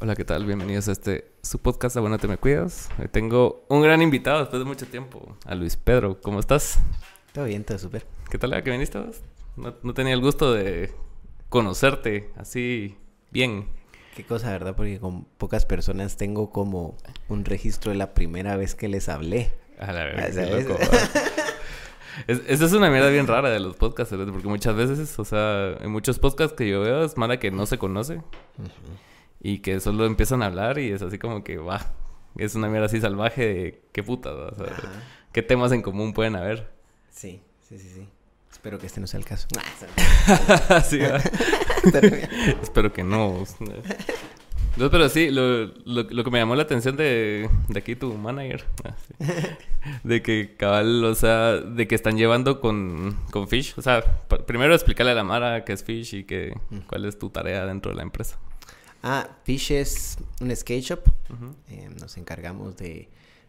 Hola, ¿qué tal? Bienvenidos a este su podcast Bueno Te Me Cuidas. Hoy tengo un gran invitado después de mucho tiempo, a Luis Pedro. ¿Cómo estás? Todo bien, todo súper. ¿Qué tal? ¿A qué viniste vos? No, no tenía el gusto de conocerte así bien. Qué cosa, ¿verdad? Porque con pocas personas tengo como un registro de la primera vez que les hablé. A la verga, Ah, qué ¿sabes? loco, ¿verdad? Es- Esa es una mierda bien rara de los podcasts, ¿verdad? porque muchas veces, o sea, en muchos podcasts que yo veo es mala que no se conoce y que solo empiezan a hablar y es así como que, va, es una mierda así salvaje de qué puta, ¿verdad? o sea, qué temas en común pueden haber. Sí, sí, sí, sí. Espero que este no sea el caso. Sí. Espero que no. No, pero sí, lo, lo, lo que me llamó la atención de, de aquí tu manager, ah, sí. de que cabal, o sea, de que están llevando con, con Fish, o sea, primero explicarle a la Mara qué es Fish y que, cuál es tu tarea dentro de la empresa. Ah, Fish es un skate shop. Eh, nos encargamos de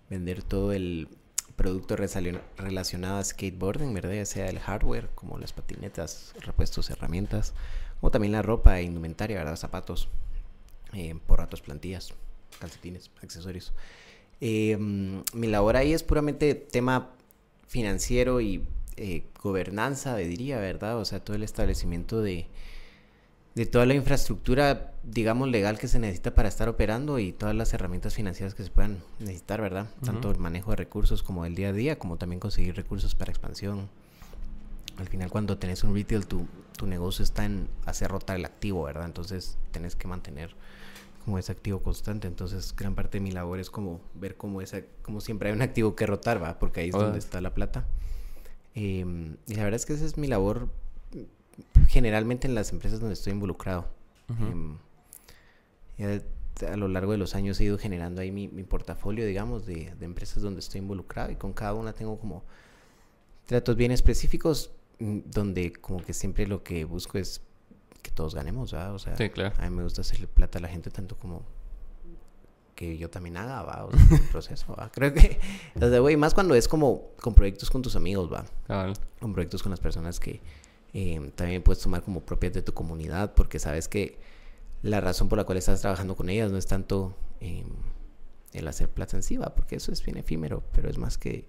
vender todo el producto relacionado a skateboarding, ¿verdad? Ya sea el hardware, como las patinetas, repuestos, herramientas, como también la ropa e indumentaria, ¿verdad? Zapatos, eh, porratos, plantillas, calcetines, accesorios. Eh, mm, mi labor ahí es puramente tema financiero y eh, gobernanza, diría, ¿verdad? O sea, todo el establecimiento de, de toda la infraestructura, digamos, legal que se necesita para estar operando y todas las herramientas financieras que se puedan necesitar, ¿verdad? Tanto el manejo de recursos como el día a día, como también conseguir recursos para expansión. Al final, cuando tenés un retail, tu, tu negocio está en hacer rotar el activo, ¿verdad? Entonces, tenés que mantener como ese activo constante. Entonces, gran parte de mi labor es como ver cómo, esa, como siempre hay un activo que rotar, ¿va? Porque ahí es donde está la plata. Em, y la verdad es que esa es mi labor generalmente en las empresas donde estoy involucrado. Em, a lo largo de los años he ido generando ahí mi, mi portafolio, digamos, de, de empresas donde estoy involucrado y con cada una tengo como tratos bien específicos mm, donde como que siempre lo que busco es que todos ganemos, ¿verdad? O sea, Sí, claro. a mí me gusta hacerle plata a la gente tanto como que yo también haga, ¿va? O sea, el proceso, ¿va? Creo que, o sea, güey, más cuando es como con proyectos con tus amigos, ¿va? Con proyectos con las personas que eh, también puedes tomar como propias de tu comunidad, porque sabes que la razón por la cual estás trabajando con ellas no es tanto eh, el hacer plata en sí, ¿va? porque eso es bien efímero, pero es más que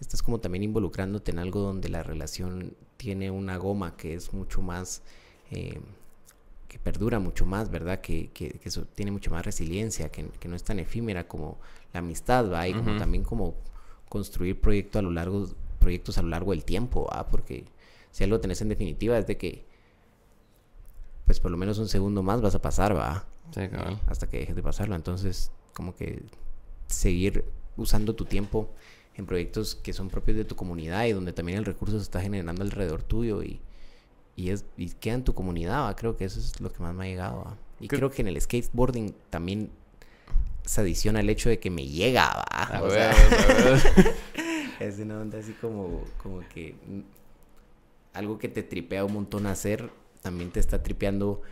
estás como también involucrándote en algo donde la relación tiene una goma que es mucho más, eh, que perdura mucho más, ¿verdad? Que, que, que eso tiene mucho más resiliencia, que, que no es tan efímera como la amistad, ¿va? Y como también como construir proyectos a lo largo, proyectos a lo largo del tiempo, ¿va? Porque si algo tenés en definitiva es de que, pues por lo menos un segundo más vas a pasar, ¿va? Sí, cabal. hasta que dejes de pasarlo. Entonces, como que seguir usando tu tiempo en proyectos que son propios de tu comunidad y donde también el recurso se está generando alrededor tuyo y, y, es, y queda en tu comunidad, ¿va? creo que eso es lo que más me ha llegado. ¿va? Y ¿Qué- creo que en el skateboarding también se adiciona el hecho de que me llega, ¿va? O sea, a es una onda así como, como que algo que te tripea un montón hacer, también te está tripeando.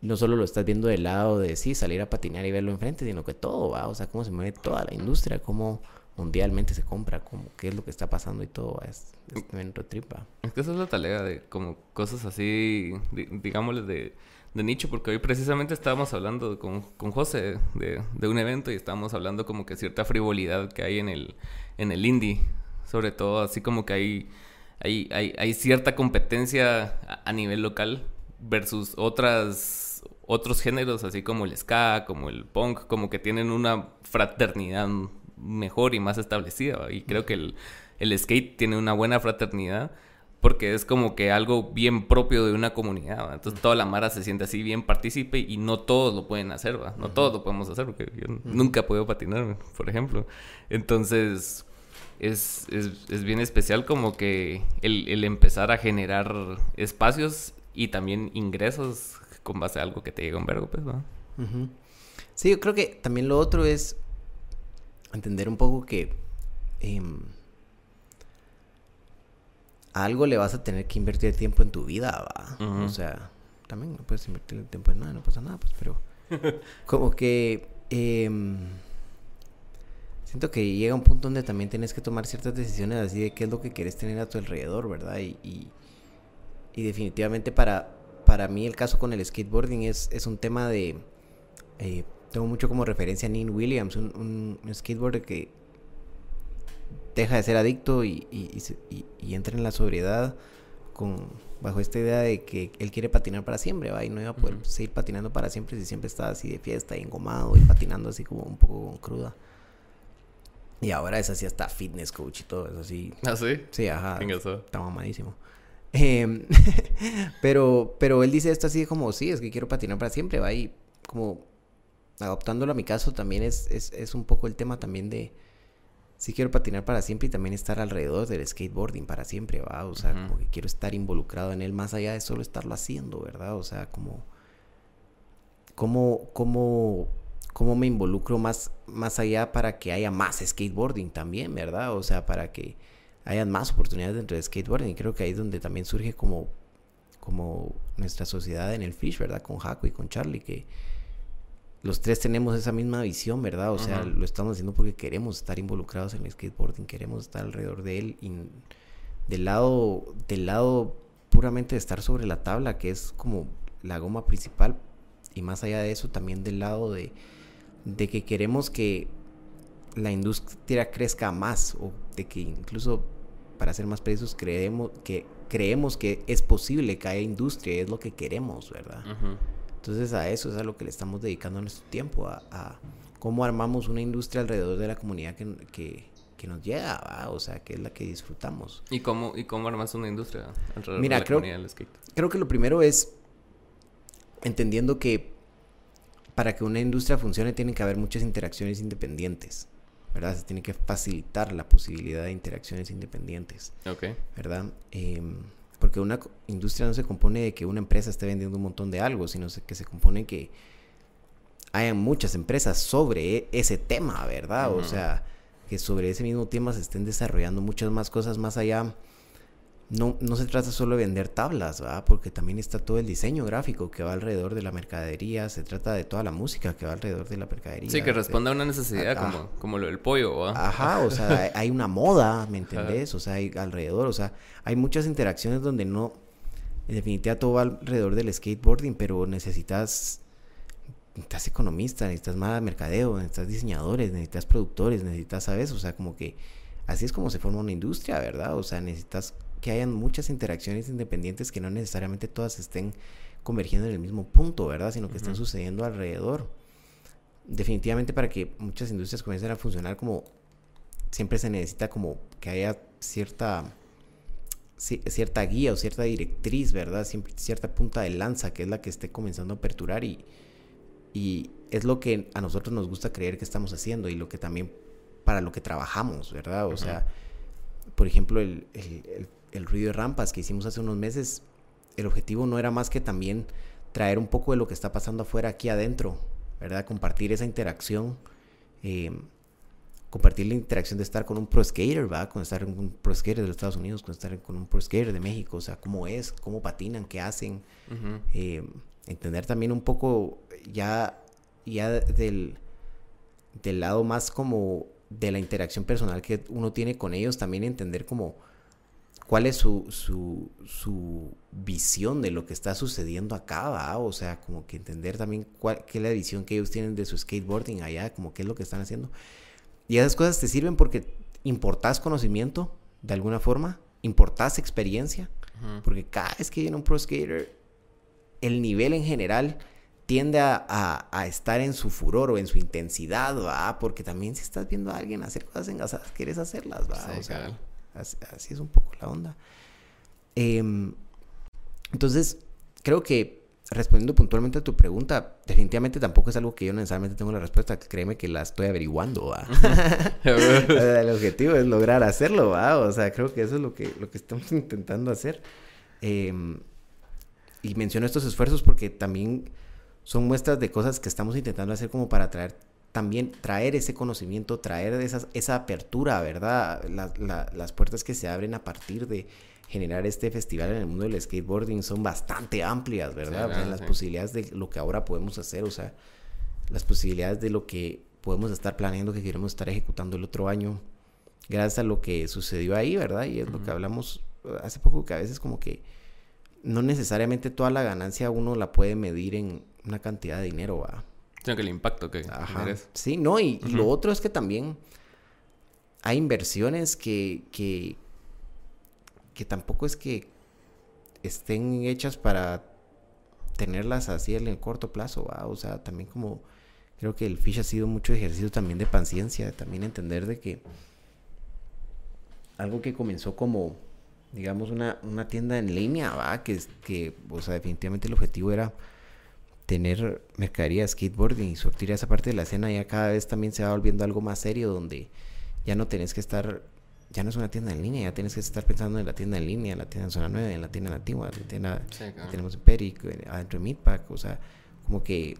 No solo lo estás viendo del lado de sí, salir a patinar y verlo enfrente, sino que todo va, o sea, cómo se mueve toda la industria, cómo mundialmente se compra, cómo qué es lo que está pasando y todo, es, es también otro trip, ¿va? Es que esa es la tarea de como cosas así, di- digámosle, de, de nicho, porque hoy precisamente estábamos hablando con, con José de, de un evento y estábamos hablando como que cierta frivolidad que hay en el, en el indie, sobre todo así como que hay, hay, hay, hay cierta competencia a, a nivel local versus otras otros géneros así como el ska, como el punk, como que tienen una fraternidad mejor y más establecida. Y creo que el, el skate tiene una buena fraternidad porque es como que algo bien propio de una comunidad. ¿va? Entonces toda la mara se siente así bien partícipe y no todos lo pueden hacer, ¿va? No todos lo podemos hacer porque yo nunca he podido patinar, por ejemplo. Entonces es, es, es bien especial como que el, el empezar a generar espacios y también ingresos con base a algo que te llega un vergo, pues. Ujú. Sí, yo creo que también lo otro es entender un poco que em, a algo le vas a tener que invertir tiempo en tu vida, ¿va? O sea, también no puedes invertir tiempo en nada, no pasa nada, pues, pero como que em, siento que llega un punto donde también tienes que tomar ciertas decisiones así de qué es lo que quieres tener a tu alrededor, ¿verdad? Y, y, y definitivamente para, para mí el caso con el skateboarding es, es un tema de eh, tengo mucho como referencia a Neil Williams, un, un, skateboarder que deja de ser adicto y, y, entra en la sobriedad con bajo esta idea de que él quiere patinar para siempre, ¿va? Y no iba a poder seguir patinando para siempre si siempre estaba así de fiesta y engomado y patinando así como un poco cruda. Y ahora es así hasta fitness coach y todo, es así. ¿Ah, sí? Sí, ajá. Está mamadísimo. Em, pero, pero él dice esto así como, sí, es que quiero patinar para siempre, va, y como adoptándolo a mi caso también es, es, es un poco el tema también de, sí quiero patinar para siempre y también estar alrededor del skateboarding para siempre, va, o sea, como que quiero estar involucrado en él más allá de solo estarlo haciendo, ¿verdad? O sea, como, cómo, cómo, cómo me involucro más, más allá para que haya más skateboarding también, ¿verdad? O sea, para que hayan más oportunidades dentro de skateboarding. Y creo que ahí es donde también surge como, como nuestra sociedad en el Fish, ¿verdad? Con Jaco y con Charlie, que los tres tenemos esa misma visión, ¿verdad? O sea, lo estamos haciendo porque queremos estar involucrados en el skateboarding, queremos estar alrededor de él y del lado, del lado puramente de estar sobre la tabla, que es como la goma principal, y más allá de eso, también del lado de, de que queremos que la industria crezca más, o de que incluso para ser más precisos, creemos que, creemos que es posible que haya industria, es lo que queremos, ¿verdad? Entonces a eso es a lo que le estamos dedicando nuestro tiempo, a, cómo armamos una industria alrededor de la comunidad que, que, nos llega, o sea, que es la que disfrutamos. ¿Y cómo, y cómo armas una industria alrededor de la comunidad del skate? Creo que lo primero es entendiendo que para que una industria funcione tienen que haber muchas interacciones independientes. ¿verdad? Se tiene que facilitar la posibilidad de interacciones independientes. Ok. ¿Verdad? Em, porque una industria no se compone de que una empresa esté vendiendo un montón de algo, sino que se compone que hayan muchas empresas sobre e, ese tema, ¿verdad? O sea, que sobre ese mismo tema se estén desarrollando muchas más cosas más allá no, no se trata solo de vender tablas, ¿va? Porque también está todo el diseño gráfico que va alrededor de la mercadería, se trata de toda la música que va alrededor de la mercadería. Sí, que responde a una necesidad como, como lo del pollo, ¿va? Ajá, o sea, hay una moda, ¿me entendés? O sea, hay alrededor, o sea, hay muchas interacciones donde no, en definitiva todo va alrededor del skateboarding, pero necesitas, necesitas economista, necesitas más mercadeo, necesitas diseñadores, necesitas productores, necesitas, ¿sabes? O sea, como que así es como se forma una industria, ¿verdad? O sea, necesitas que hayan muchas interacciones independientes que no necesariamente todas estén convergiendo en el mismo punto, ¿verdad? Sino que estén sucediendo alrededor. Definitivamente para que muchas industrias comiencen a funcionar como siempre se necesita como que haya cierta cierta guía o cierta directriz, ¿verdad? Siempre, cierta punta de lanza que es la que esté comenzando a aperturar y, y es lo que a nosotros nos gusta creer que estamos haciendo y lo que también para lo que trabajamos, ¿verdad? O sea, por ejemplo, el, el ruido de rampas que hicimos hace unos meses, el objetivo no era más que también traer un poco de lo que está pasando afuera aquí adentro, ¿verdad? Compartir esa interacción, eh, compartir la interacción de estar con un pro skater, ¿verdad? Con estar con un pro skater de los Estados Unidos, con estar con un pro skater de México, o sea, cómo es, cómo patinan, qué hacen, eh, entender también un poco ya, ya del, del lado más como de la interacción personal que uno tiene con ellos, también entender como cuál es su, su, su, visión de lo que está sucediendo acá, ¿va? O sea, como que entender también cuál, qué es la visión que ellos tienen de su skateboarding allá, como qué es lo que están haciendo. Y esas cosas te sirven porque importás conocimiento de alguna forma, importás experiencia, porque cada vez que viene un pro skater, el nivel en general tiende a, a, estar en su furor o en su intensidad, ¿va? Porque también si estás viendo a alguien hacer cosas engasadas, quieres hacerlas, ¿va? o sea, Así, es un poco la onda. Em, entonces, creo que respondiendo puntualmente a tu pregunta, definitivamente tampoco es algo que yo necesariamente tengo la respuesta. Créeme que la estoy averiguando. el objetivo es lograr hacerlo, ¿va? O sea, creo que eso es lo que, lo que estamos intentando hacer. Em, y menciono estos esfuerzos porque también son muestras de cosas que estamos intentando hacer como para traer también traer ese conocimiento, traer esas, esa apertura, ¿verdad? las puertas que se abren a partir de generar este festival en el mundo del skateboarding son bastante amplias, ¿verdad? las posibilidades de lo que ahora podemos hacer, o sea, las posibilidades de lo que podemos estar planeando, que queremos estar ejecutando el otro año, gracias a lo que sucedió ahí, ¿verdad? Y es lo que hablamos hace poco, que a veces como que no necesariamente toda la ganancia uno la puede medir en una cantidad de dinero, ¿verdad? Sino que el impacto que Ajá. Sí, no, y, lo otro es que también hay inversiones que, que, que tampoco es que estén hechas para tenerlas así en el corto plazo, ¿va? O sea, también como creo que el Fish ha sido mucho ejercicio también de paciencia, también entender de que algo que comenzó como, digamos, una, una tienda en línea, ¿va? Que, que, o sea, definitivamente el objetivo era tener mercadería de skateboarding y sortir esa parte de la escena ya cada vez también se va volviendo algo más serio donde ya no tenés que estar ya no es una tienda en línea, ya tienes que estar pensando en la tienda en línea, en la tienda en zona 9, en la tienda antigua, en la tienda tenemos en Peric, adentro de Meatpack, o sea, como que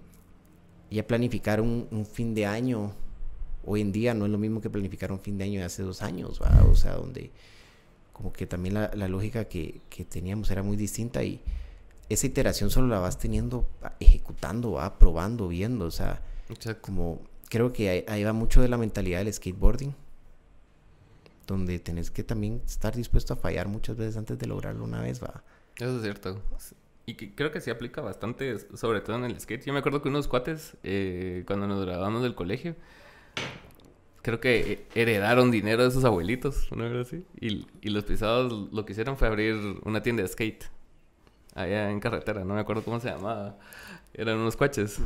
ya planificar un, fin de año hoy en día no es lo mismo que planificar un fin de año de hace dos años, ¿va? o sea, donde como que también la, lógica que, teníamos era muy distinta y esa iteración solo la vas teniendo, ejecutando, ¿va? probando, viendo, o sea, como creo que ahí va mucho de la mentalidad del skateboarding donde tenés que también estar dispuesto a fallar muchas veces antes de lograrlo una vez, va. Eso es cierto. Y creo que sí aplica bastante, sobre todo en el skate. Yo me acuerdo que unos cuates, eh, cuando nos graduamos del colegio, creo que heredaron dinero de sus abuelitos, una vez así. Y, y, los pisados lo que hicieron fue abrir una tienda de skate. Allá en carretera, no me acuerdo cómo se llamaba. Eran unos cuaches.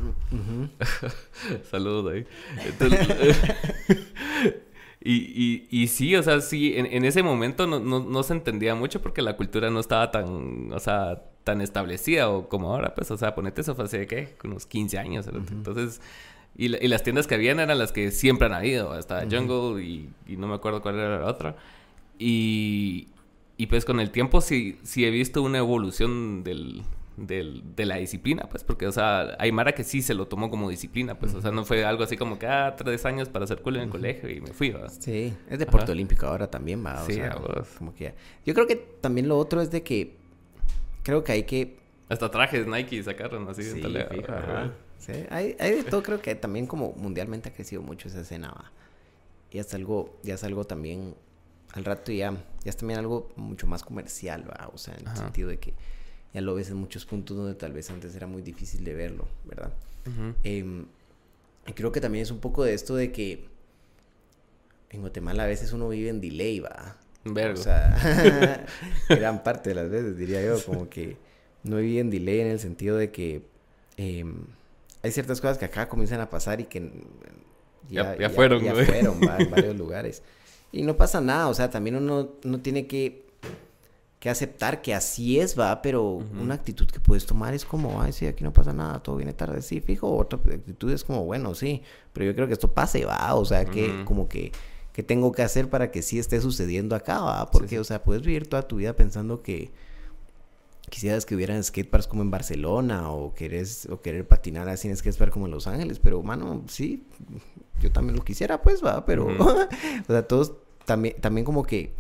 Saludos ahí. Entonces, Y, y, y, sí, o sea, sí, en, en ese momento no, no, no, se entendía mucho porque la cultura no estaba tan, o sea, tan establecida o como ahora, pues, o sea, ponete eso fue hace, ¿qué? Unos 15 años. Entonces, y, y, las tiendas que habían eran las que siempre han habido, hasta Jungle y, y, no me acuerdo cuál era la otra. Y, y pues con el tiempo sí, sí he visto una evolución del, del, de la disciplina, pues, porque, o sea, hay Mara que sí se lo tomó como disciplina, pues, o sea, no fue algo así como que, ah, tres años para hacer culo en el colegio y me fui, ¿verdad? Sí, es deporte olímpico ahora también, va, o sí, sea, como que... Yo creo que también lo otro es de que, creo que hay que... Hasta trajes Nike sacaron así. Sí, fijo, Sí, hay, hay de todo, creo que también como mundialmente ha crecido mucho esa escena, va. Y es algo, ya es algo también, al rato ya, ya es también algo mucho más comercial, va, o sea, en el sentido de que ya lo ves en muchos puntos donde tal vez antes era muy difícil de verlo, ¿verdad? Y creo que también es un poco de esto de que en Guatemala a veces uno vive en delay, va. Vergo. O sea, gran parte de las veces diría yo, como que no vive en delay en el sentido de que em, hay ciertas cosas que acá comienzan a pasar y que ya, ya, fueron, ya, fueron en varios lugares. Y no pasa nada, o sea, también uno no tiene que que aceptar que así es, va, pero una actitud que puedes tomar es como, ay, sí, aquí no pasa nada, todo viene tarde, sí, fijo, otra actitud es como, bueno, sí, pero yo creo que esto pase, va, o sea, que como que, ¿qué tengo que hacer para que sí esté sucediendo acá, va? Porque, o sea, puedes vivir toda tu vida pensando que quisieras que hubieran skateparks como en Barcelona o querés, o querer patinar así en skatepark como en Los Ángeles, pero, mano, sí, yo también lo quisiera, pues, va, pero, o sea, todos también, también como que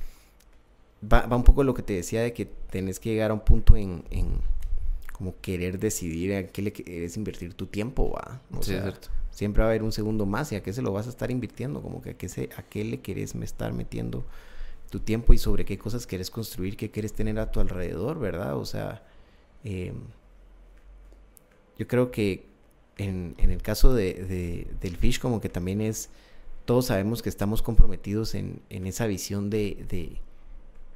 va, va, un poco lo que te decía de que tenés que llegar a un punto en, en como querer decidir a qué le quieres invertir tu tiempo, va. O sea, siempre va a haber un segundo más y a qué se lo vas a estar invirtiendo, como que a qué, se, a qué le querés estar metiendo tu tiempo y sobre qué cosas quieres construir, qué quieres tener a tu alrededor, ¿verdad? O sea, em, yo creo que en, en el caso de, de, del Fish como que también es, todos sabemos que estamos comprometidos en, en esa visión de, de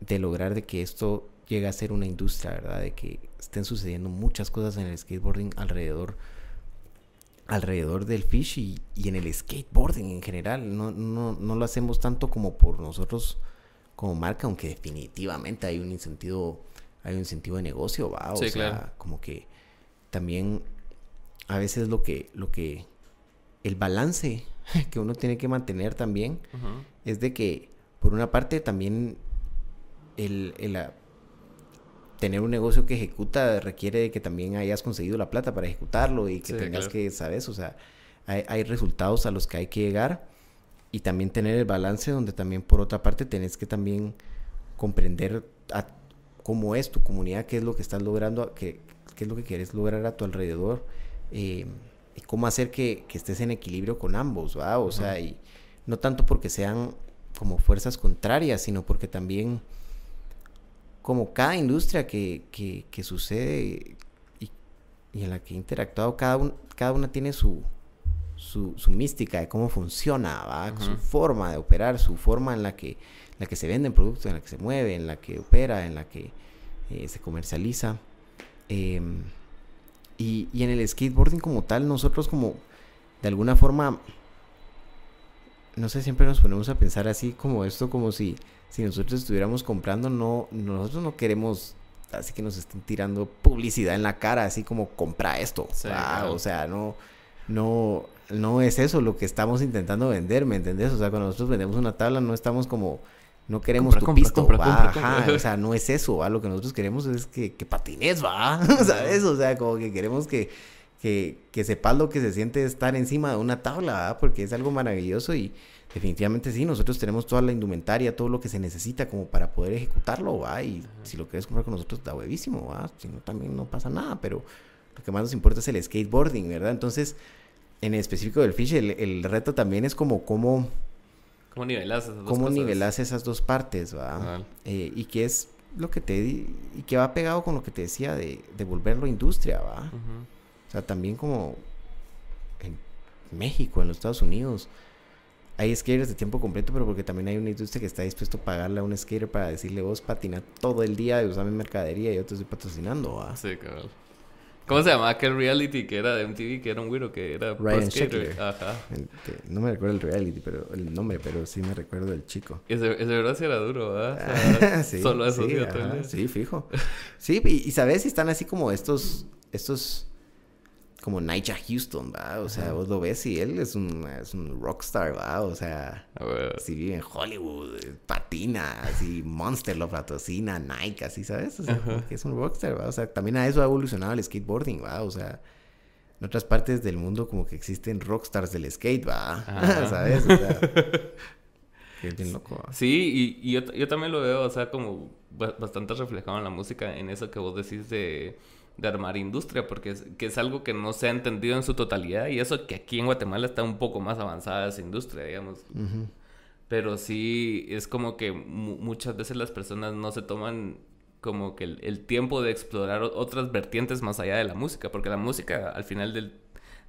de lograr de que esto llegue a ser una industria, ¿verdad? De que estén sucediendo muchas cosas en el skateboarding alrededor alrededor del fish y, en el skateboarding en general. No, no, no, lo hacemos tanto como por nosotros como marca, aunque definitivamente hay un incentivo, hay un incentivo de negocio, va. O sea, como que también a veces lo que, lo que, el balance que uno tiene que mantener también es de que por una parte también el, el tener un negocio que ejecuta requiere de que también hayas conseguido la plata para ejecutarlo y que tengas que, ¿sabes? O sea, hay, hay, resultados a los que hay que llegar y también tener el balance donde también por otra parte tenés que también comprender cómo es tu comunidad, qué es lo que estás logrando, qué, qué es lo que quieres lograr a tu alrededor eh, y cómo hacer que, que, estés en equilibrio con ambos, ¿va? O sea, y no tanto porque sean como fuerzas contrarias, sino porque también como cada industria que, que, sucede y, en la que he interactuado, cada, cada una tiene su, su, su mística de cómo funciona, ¿va? Su forma de operar, su forma en la que, la que se venden productos, en la que se mueve, en la que opera, en la que eh, se comercializa. Em, y, y en el skateboarding como tal, nosotros como de alguna forma, no sé, siempre nos ponemos a pensar así como esto, como si, si nosotros estuviéramos comprando, no, nosotros no queremos así que nos estén tirando publicidad en la cara, así como compra esto. O sea, no, no, no es eso lo que estamos intentando vender, ¿me entendés? O sea, cuando nosotros vendemos una tabla no estamos como, no queremos tu pisto, va, o sea, no es eso, ¿va? Lo que nosotros queremos es que, que patines, va, ¿sabes? O sea, como que queremos que, que, que sepas lo que se siente estar encima de una tabla, ¿va? Porque es algo maravilloso y definitivamente sí, nosotros tenemos toda la indumentaria, todo lo que se necesita como para poder ejecutarlo, ¿va? Y si lo quieres comprar con nosotros, da huevísimo, ¿va? Si no, también no pasa nada, pero lo que más nos importa es el skateboarding, ¿verdad? Entonces, en específico del Fish, el, reto también es como cómo... ¿Cómo nivelas esas dos ¿Cómo nivelas esas dos partes, va? Eh, y que es lo que te... Y que va pegado con lo que te decía de, de volverlo industria, va? O sea, también como en México, en los Estados Unidos, hay skaters de tiempo completo, pero porque también hay una industria que está dispuesto a pagarle a un skater para decirle, vos patina todo el día y usame mercadería y yo te estoy patrocinando, ¿va? Sí, cabrón. ¿Cómo se llamaba aquel reality que era de MTV, que era un güiro que era Ryan Sheckler. Ajá. no me recuerdo el reality, pero el nombre, pero sí me recuerdo del chico. Ese, ese verdad sí era duro, ¿verdad? sí, Solo eso sí, sí, fijo. Sí, y, y sabes están así como estos, estos como Nigel Houston, ¿va? O sea, vos lo ves y él es un, es un rockstar, ¿va? O sea, si vive en Hollywood, patina, así, Monster lo patrocina, Nike, así, ¿sabes? O sea, que es un rockstar, ¿va? O sea, también a eso ha evolucionado el skateboarding, ¿va? O sea, en otras partes del mundo como que existen rockstars del skate, ¿va? ¿Sabes? O sea, es bien loco. Sí, y, y yo, yo también lo veo, o sea, como bastante reflejado en la música, en eso que vos decís de de armar industria, porque es, que es algo que no se ha entendido en su totalidad y eso que aquí en Guatemala está un poco más avanzada esa industria, digamos. Pero sí es como que muchas veces las personas no se toman como que el, tiempo de explorar otras vertientes más allá de la música, porque la música al final del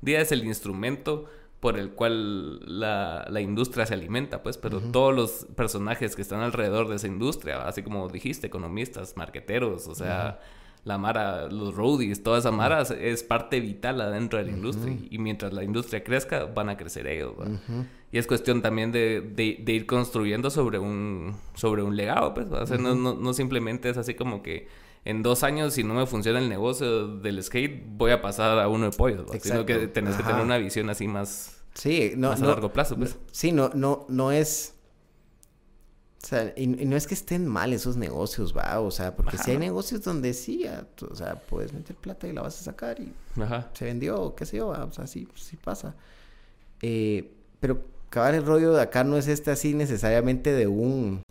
día es el instrumento por el cual la, la industria se alimenta, pues, pero todos los personajes que están alrededor de esa industria, así como dijiste, economistas, marqueteros, o sea la Mara, los roadies, toda esa Mara es parte vital adentro de la industria. Y mientras la industria crezca, van a crecer ellos. Y es cuestión también de, de, ir construyendo sobre un, sobre un legado, pues. no, no, simplemente es así como que en dos años, si no me funciona el negocio del skate, voy a pasar a uno de pollos. Sino que tenés que tener una visión así más, sí, no, más a largo plazo, pues. Sí, no, no, no es o sea, y, no es que estén mal esos negocios, va, o sea, porque si hay negocios donde sí, o sea, puedes meter plata y la vas a sacar y se vendió, qué sé yo, o sea, sí, sí pasa. Eh, pero acabar el rollo de acá no es este así necesariamente de un,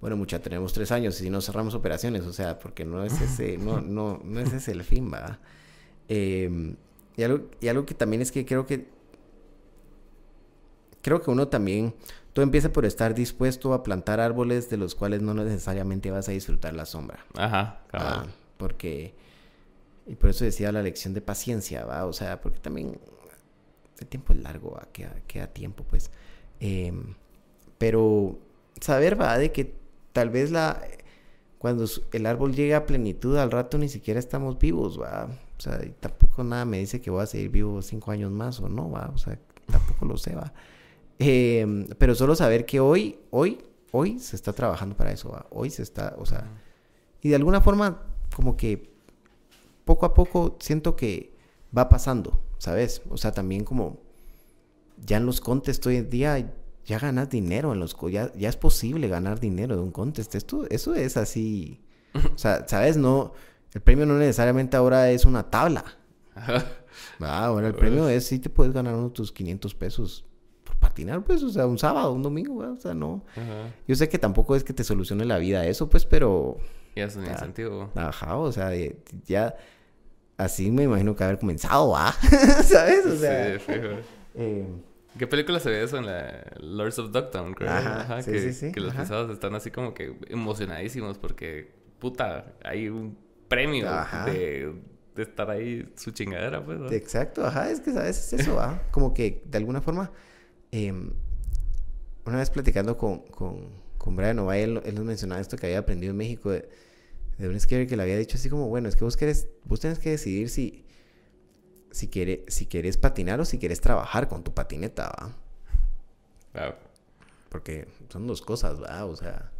bueno, mucha, tenemos tres años y si no cerramos operaciones, o sea, porque no es ese, no, no, no es ese el fin, va. Eh, y, algo, y algo que también es que creo que, creo que uno también todo empieza por estar dispuesto a plantar árboles de los cuales no necesariamente vas a disfrutar la sombra. Ajá, claro. Ah, porque, y por eso decía la lección de paciencia, ¿va? O sea, porque también el tiempo es largo, ¿va? Queda, queda tiempo, pues. Em, pero saber, ¿va? De que tal vez la... Cuando el árbol llega a plenitud, al rato ni siquiera estamos vivos, ¿va? O sea, y tampoco nada me dice que voy a seguir vivo cinco años más o no, ¿va? O sea, tampoco lo sé, ¿va? Em, pero solo saber que hoy, hoy, hoy se está trabajando para eso. Hoy se está, o sea, y de alguna forma como que poco a poco siento que va pasando, ¿sabes? O sea, también como ya en los contests hoy en día ya ganas dinero en los ya, ya es posible ganar dinero de un contest. Esto, eso es así. O sea, ¿sabes? No, el premio no necesariamente ahora es una tabla. Ah, bueno, el premio es si te puedes ganar unos tus 500 pesos patinar, pues, o sea, un sábado, un domingo, o sea, no. Yo sé que tampoco es que te solucione la vida eso, pues, pero... Ya es un incentivo. Ajá, o sea, ya... Así me imagino que haber comenzado, ¿ah? ¿Sabes? O sea... Sí, eh, ¿Qué película se ve eso en la Lords of Dogtown, creo? Ajá, sí, que, sí, sí. Que los pisados están así como que emocionadísimos porque, puta, hay un premio de de estar ahí su chingadera, pues. ¿no? Exacto, ajá, es que sabes, es eso, ¿ah? Como que de alguna forma, em, una vez platicando con, con, con Brian Ovalle, él, él, nos mencionaba esto que había aprendido en México de, de un skater que le había dicho así como, bueno, es que vos querés, vos tenés que decidir si, si, quiere, si quieres patinar o si quieres trabajar con tu patineta, ¿va? Claro. Porque son dos cosas, ¿va? O sea,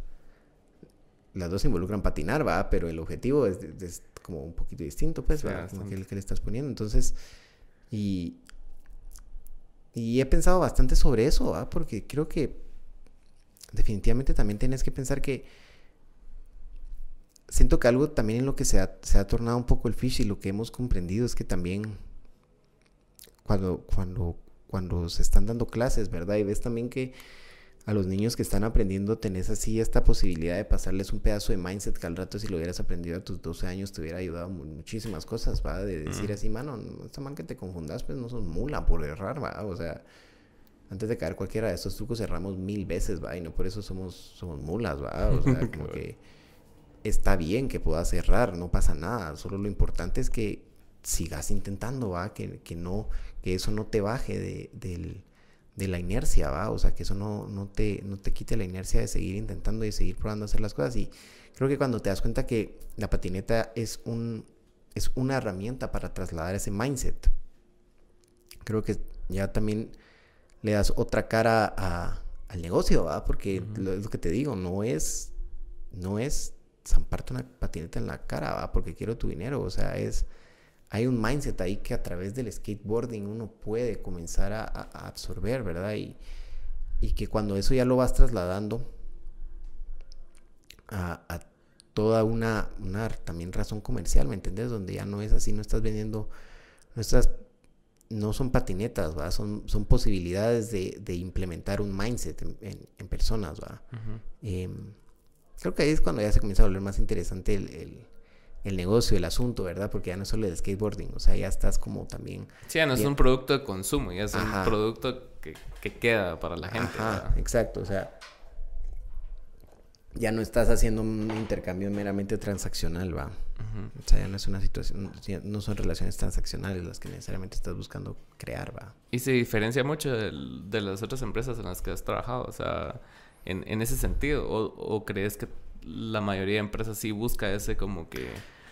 las dos involucran patinar, ¿va? Pero el objetivo es, es como un poquito distinto, pues, ¿va? Como que el que le estás poniendo. Entonces, y, y he pensado bastante sobre eso. Porque creo que definitivamente también tienes que pensar que siento que algo también en lo que se ha, se ha tornado un poco el fish y lo que hemos comprendido es que también cuando, cuando, cuando se están dando clases, ¿verdad? Y ves también que a los niños que están aprendiendo tenés así esta posibilidad de pasarles un pedazo de mindset que al rato si lo hubieras aprendido a tus 12 años te hubiera ayudado muchísimas cosas, ¿va? De decir así, mano, no está mal que te confundas, pues no sos mula por errar, ¿va? O sea, antes de caer cualquiera de estos trucos erramos mil veces, ¿va? Y no por eso somos, somos mulas, ¿va? O sea, como que está bien que puedas errar, no pasa nada, solo lo importante es que sigas intentando, ¿va? Que, que no, que eso no te baje de, del de la inercia, ¿va? O sea, que eso no, no, te, no te quite la inercia de seguir intentando y seguir probando hacer las cosas. Y creo que cuando te das cuenta que la patineta es, un, es una herramienta para trasladar ese mindset, creo que ya también le das otra cara a, al negocio, ¿va? Porque lo, es lo que te digo, no es, no es zamparte una patineta en la cara, ¿va? Porque quiero tu dinero, o sea, es hay un mindset ahí que a través del skateboarding uno puede comenzar a, a absorber, ¿verdad? Y, y, que cuando eso ya lo vas trasladando a, a toda una, una, también razón comercial, ¿me entiendes? Donde ya no es así, no estás vendiendo, nuestras no son patinetas, ¿va? Son, son posibilidades de, de implementar un mindset en, en, en personas. Uh -huh. eh, creo que ahí es cuando ya se comienza a volver más interesante el, el el negocio, el asunto, ¿verdad? Porque ya no es solo el skateboarding, o sea, ya estás como también... Sí, ya no es un producto de consumo, ya es Ajá. un producto que, que, queda para la gente. Ajá, ¿verdad? exacto, o sea, ya no estás haciendo un intercambio meramente transaccional, ¿va? Uh -huh. O sea, ya no es una situación, no son relaciones transaccionales las que necesariamente estás buscando crear, ¿va? Y se diferencia mucho de, de las otras empresas en las que has trabajado, o sea, en, en ese sentido, o, o crees que la mayoría de empresas sí busca ese como que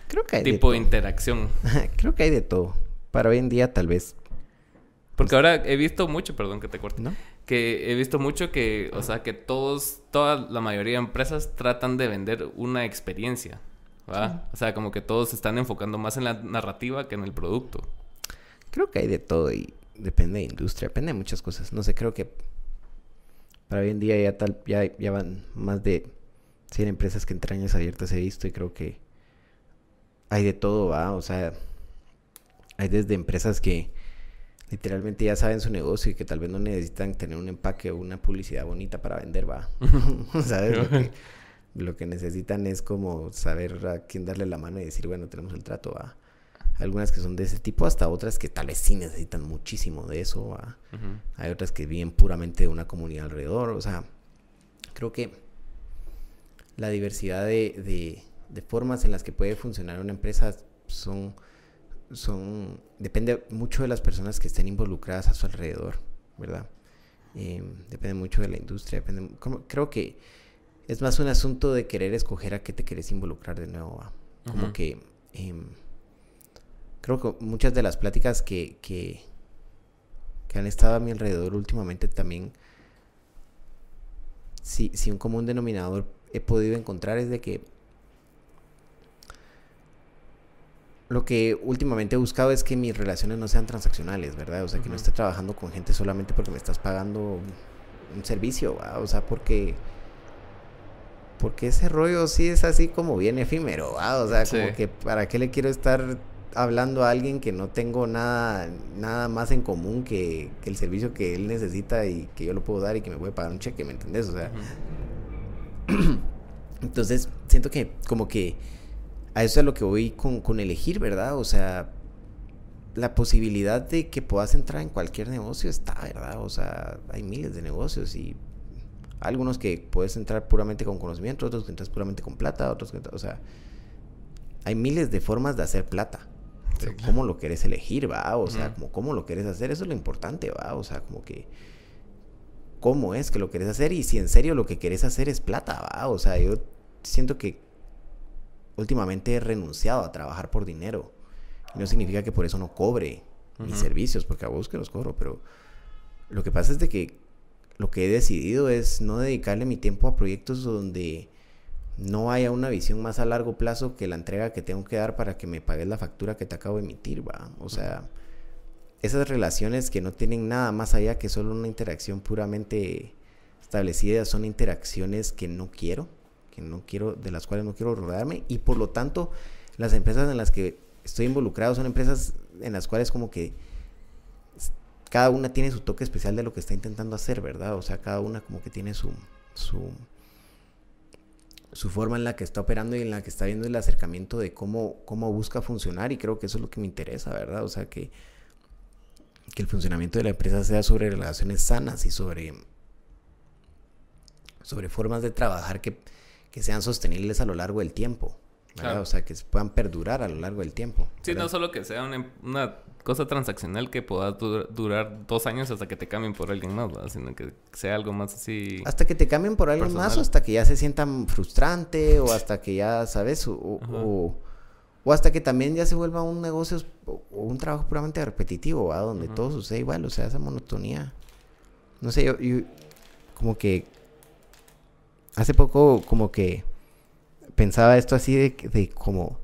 Creo que hay tipo de, de interacción. Creo que hay de todo. Para hoy en día, tal vez. Porque ahora he visto mucho, perdón que te corte, ¿No? que he visto mucho que, o sea, que todos, toda la mayoría de empresas tratan de vender una experiencia, ¿va? Sí. O sea, como que todos se están enfocando más en la narrativa que en el producto. Creo que hay de todo y depende de industria, depende de muchas cosas. No sé, creo que para hoy en día ya tal, ya, ya van más de 100 empresas que entrañas abiertas he visto y creo que hay de todo, va, o sea, hay desde empresas que literalmente ya saben su negocio y que tal vez no necesitan tener un empaque o una publicidad bonita para vender, va. ¿Sabes? Lo que, lo que, necesitan es como saber a quién darle la mano y decir, bueno, tenemos el trato, va. Algunas que son de ese tipo, hasta otras que tal vez sí necesitan muchísimo de eso, va. Uh -huh. Hay otras que viven puramente de una comunidad alrededor, o sea, creo que la diversidad de, de de formas en las que puede funcionar una empresa son, son depende mucho de las personas que estén involucradas a su alrededor, ¿verdad? Eh, depende mucho de la industria, depende, como, creo que es más un asunto de querer escoger a qué te querés involucrar de nuevo, ¿va? como uh -huh. que eh, creo que muchas de las pláticas que, que, que han estado a mi alrededor últimamente también, si, si un común denominador he podido encontrar es de que lo que últimamente he buscado es que mis relaciones no sean transaccionales, ¿verdad? O sea, uh -huh. que no esté trabajando con gente solamente porque me estás pagando un servicio, ¿verdad? O sea, porque porque ese rollo sí es así como bien efímero, ¿verdad? O sea, sí. como que para qué le quiero estar hablando a alguien que no tengo nada nada más en común que, que el servicio que él necesita y que yo lo puedo dar y que me puede pagar un cheque, ¿me entendés? O sea, uh -huh. entonces siento que como que a eso es a lo que voy con, con, elegir, ¿verdad? O sea, la posibilidad de que puedas entrar en cualquier negocio está, ¿verdad? O sea, hay miles de negocios y algunos que puedes entrar puramente con conocimiento, otros que entras puramente con plata, otros que, o sea, hay miles de formas de hacer plata. cómo lo querés elegir, va, o sea, como cómo lo querés hacer, eso es lo importante, va, o sea, como que cómo es que lo querés hacer y si en serio lo que querés hacer es plata, va, o sea, yo siento que últimamente he renunciado a trabajar por dinero. Y no significa que por eso no cobre mis servicios, porque a vos que los cobro, pero lo que pasa es de que lo que he decidido es no dedicarle mi tiempo a proyectos donde no haya una visión más a largo plazo que la entrega que tengo que dar para que me pagues la factura que te acabo de emitir, va. O sea, esas relaciones que no tienen nada más allá que solo una interacción puramente establecida son interacciones que no quiero, que no quiero, de las cuales no quiero rodearme y por lo tanto las empresas en las que estoy involucrado son empresas en las cuales como que cada una tiene su toque especial de lo que está intentando hacer, ¿verdad? O sea, cada una como que tiene su, su, su forma en la que está operando y en la que está viendo el acercamiento de cómo, cómo busca funcionar y creo que eso es lo que me interesa, ¿verdad? O sea, que, que el funcionamiento de la empresa sea sobre relaciones sanas y sobre, sobre formas de trabajar que, que sean sostenibles a lo largo del tiempo. O sea, que puedan perdurar a lo largo del tiempo. Sí, no solo que sea una, cosa transaccional que pueda durar dos años hasta que te cambien por alguien más, sino que sea algo más así. Hasta que te cambien por alguien más o hasta que ya se sientan frustrante o hasta que ya, ¿sabes? O, o, hasta que también ya se vuelva un negocio o un trabajo puramente repetitivo, ¿va? Donde todo sucede igual, o sea, esa monotonía. No sé, yo, yo como que hace poco como que pensaba esto así de, de como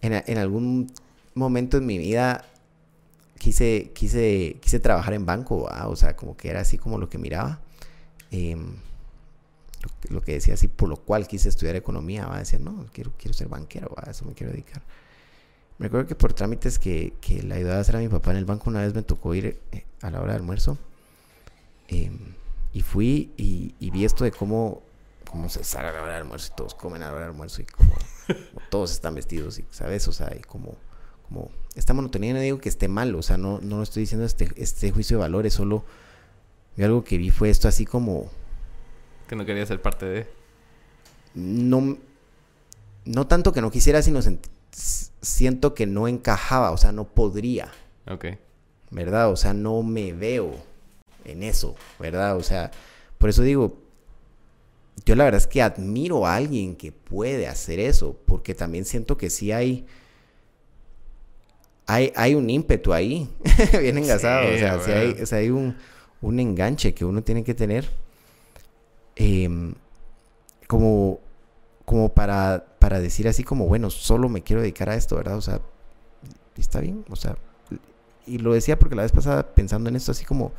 en, algún momento en mi vida quise, quise, quise trabajar en banco, o sea, como que era así como lo que miraba. Em, lo, que decía así, por lo cual quise estudiar economía, va a decir, no, quiero, quiero ser banquero, a eso me quiero dedicar. Me acuerdo que por trámites que, que le ayudaba a hacer a mi papá en el banco, una vez me tocó ir eh, a la hora de almuerzo. Em, y fui y, vi esto de cómo cómo se sale a la hora del almuerzo y todos comen a la hora del almuerzo y como, todos están vestidos y, ¿sabes? O sea, y como, como esta monotonía no digo que esté mal, o sea, no, no estoy diciendo este, este juicio de valores, solo algo que vi fue esto así como... Que no quería ser parte de... No, no tanto que no quisiera, sino siento que no encajaba, o sea, no podría. Ok. ¿Verdad? O sea, no me veo en eso, ¿verdad? O sea, por eso digo, yo la verdad es que admiro a alguien que puede hacer eso, porque también siento que sí hay, hay, hay un ímpetu ahí, bien engasado, o sea, sí hay, hay un, un, enganche que uno tiene que tener em, como, como para, para decir así como, bueno, solo me quiero dedicar a esto, ¿verdad? O sea, está bien, o sea, y lo decía porque la vez pasada pensando en esto así como,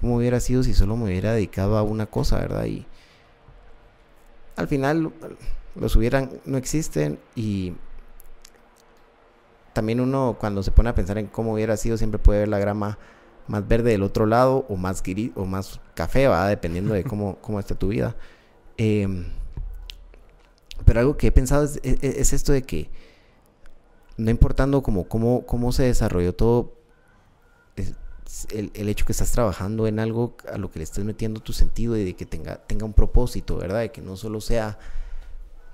¿cómo hubiera sido si solo me hubiera dedicado a una cosa, ¿verdad? Y al final los hubieran, no existen y también uno cuando se pone a pensar en cómo hubiera sido siempre puede ver la grama más verde del otro lado o más gris o más café, va dependiendo de cómo, cómo esté tu vida. Em, pero algo que he pensado es, es, esto de que no importando cómo, cómo se desarrolló todo, el, el, hecho que estás trabajando en algo a lo que le estés metiendo tu sentido y de que tenga, tenga un propósito, ¿verdad? De que no solo sea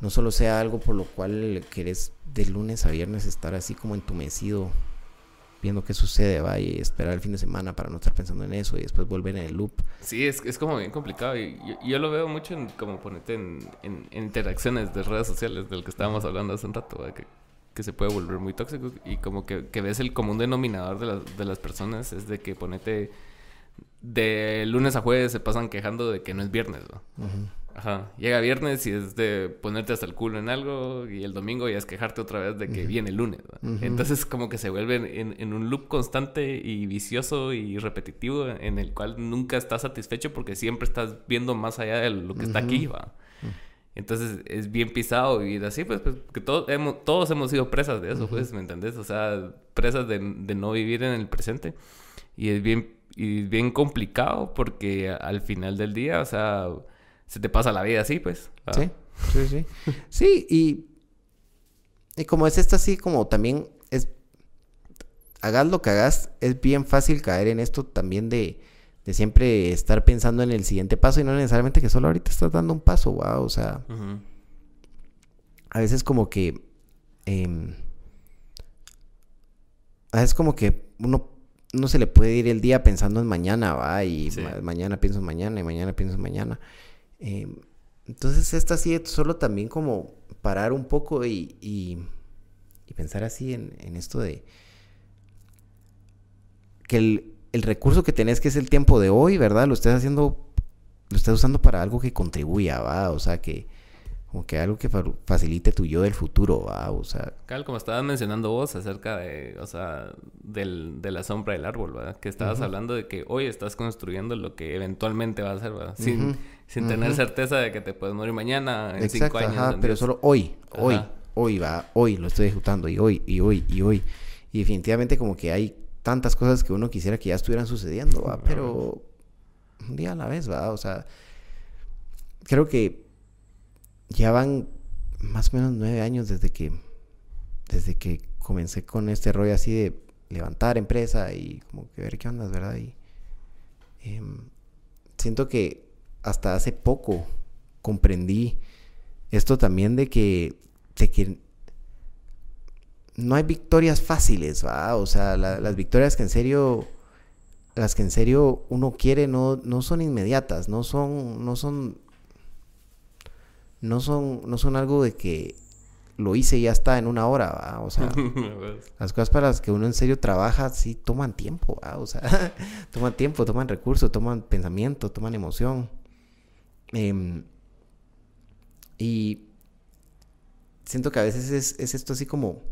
no solo sea algo por lo cual querés de lunes a viernes estar así como entumecido viendo qué sucede, va, y esperar el fin de semana para no estar pensando en eso y después volver en el loop. Sí, es, es como bien complicado y yo, lo veo mucho en, como ponerte en, en, interacciones de redes sociales del que estábamos hablando hace un rato, ¿va? que que se puede volver muy tóxico y como que, ves el común denominador de, las, de las personas es de que ponete de lunes a jueves se pasan quejando de que no es viernes, ¿no? Ajá. Llega viernes y es de ponerte hasta el culo en algo y el domingo ya es quejarte otra vez de que viene el lunes. Entonces como que se vuelve en, en, un loop constante y vicioso y repetitivo en el cual nunca estás satisfecho porque siempre estás viendo más allá de lo que está aquí, ¿va? Entonces es bien pisado vivir así, pues, pues que todos hemos, todos hemos sido presas de eso, pues, ¿me entendés? O sea, presas de, no vivir en el presente. Y es bien, y bien complicado porque al final del día, o sea, se te pasa la vida así, pues. Sí, sí, sí. sí, y, y como es esto así, como también es, hagas lo que hagas, es bien fácil caer en esto también de de siempre estar pensando en el siguiente paso y no necesariamente que solo ahorita estás dando un paso, wow, o sea, a veces como que em, es como que uno no se le puede ir el día pensando en mañana, va, y mañana pienso en mañana, y mañana pienso en mañana. Em, entonces, esta sí solo también como parar un poco y, y, pensar así en, en, esto de que el, el, recurso que tenés, que es el tiempo de hoy, ¿verdad? Lo estés haciendo, lo estés usando para algo que contribuya, ¿va? O sea, que como que algo que facilite tu yo del futuro, ¿va? O sea... Cal, como estabas mencionando vos acerca de, o sea, del, de la sombra del árbol, ¿verdad? Que estabas hablando de que hoy estás construyendo lo que eventualmente va a ser, ¿verdad? Sin, sin tener certeza de que te puedes morir mañana, en cinco años. Ajá, pero solo hoy, hoy, hoy va, hoy lo estoy ejecutando y hoy, y hoy, y hoy. Y definitivamente como que hay tantas cosas que uno quisiera que ya estuvieran sucediendo, ¿va? Pero un día a la vez, ¿va? O sea, creo que ya van más o menos nueve años desde que, desde que comencé con este rollo así de levantar empresa y como que ver qué onda, ¿verdad? Y em, siento que hasta hace poco comprendí esto también de que, de que no hay victorias fáciles, ¿va? O sea, las victorias que en serio, las que en serio uno quiere no, no son inmediatas, no son, no son no son, no son algo de que lo hice y ya está en una hora, o sea, las cosas para las que uno en serio trabaja sí toman tiempo, o sea, toman tiempo, toman recursos, toman pensamiento, toman emoción. Em, y siento que a veces es, es, esto así como,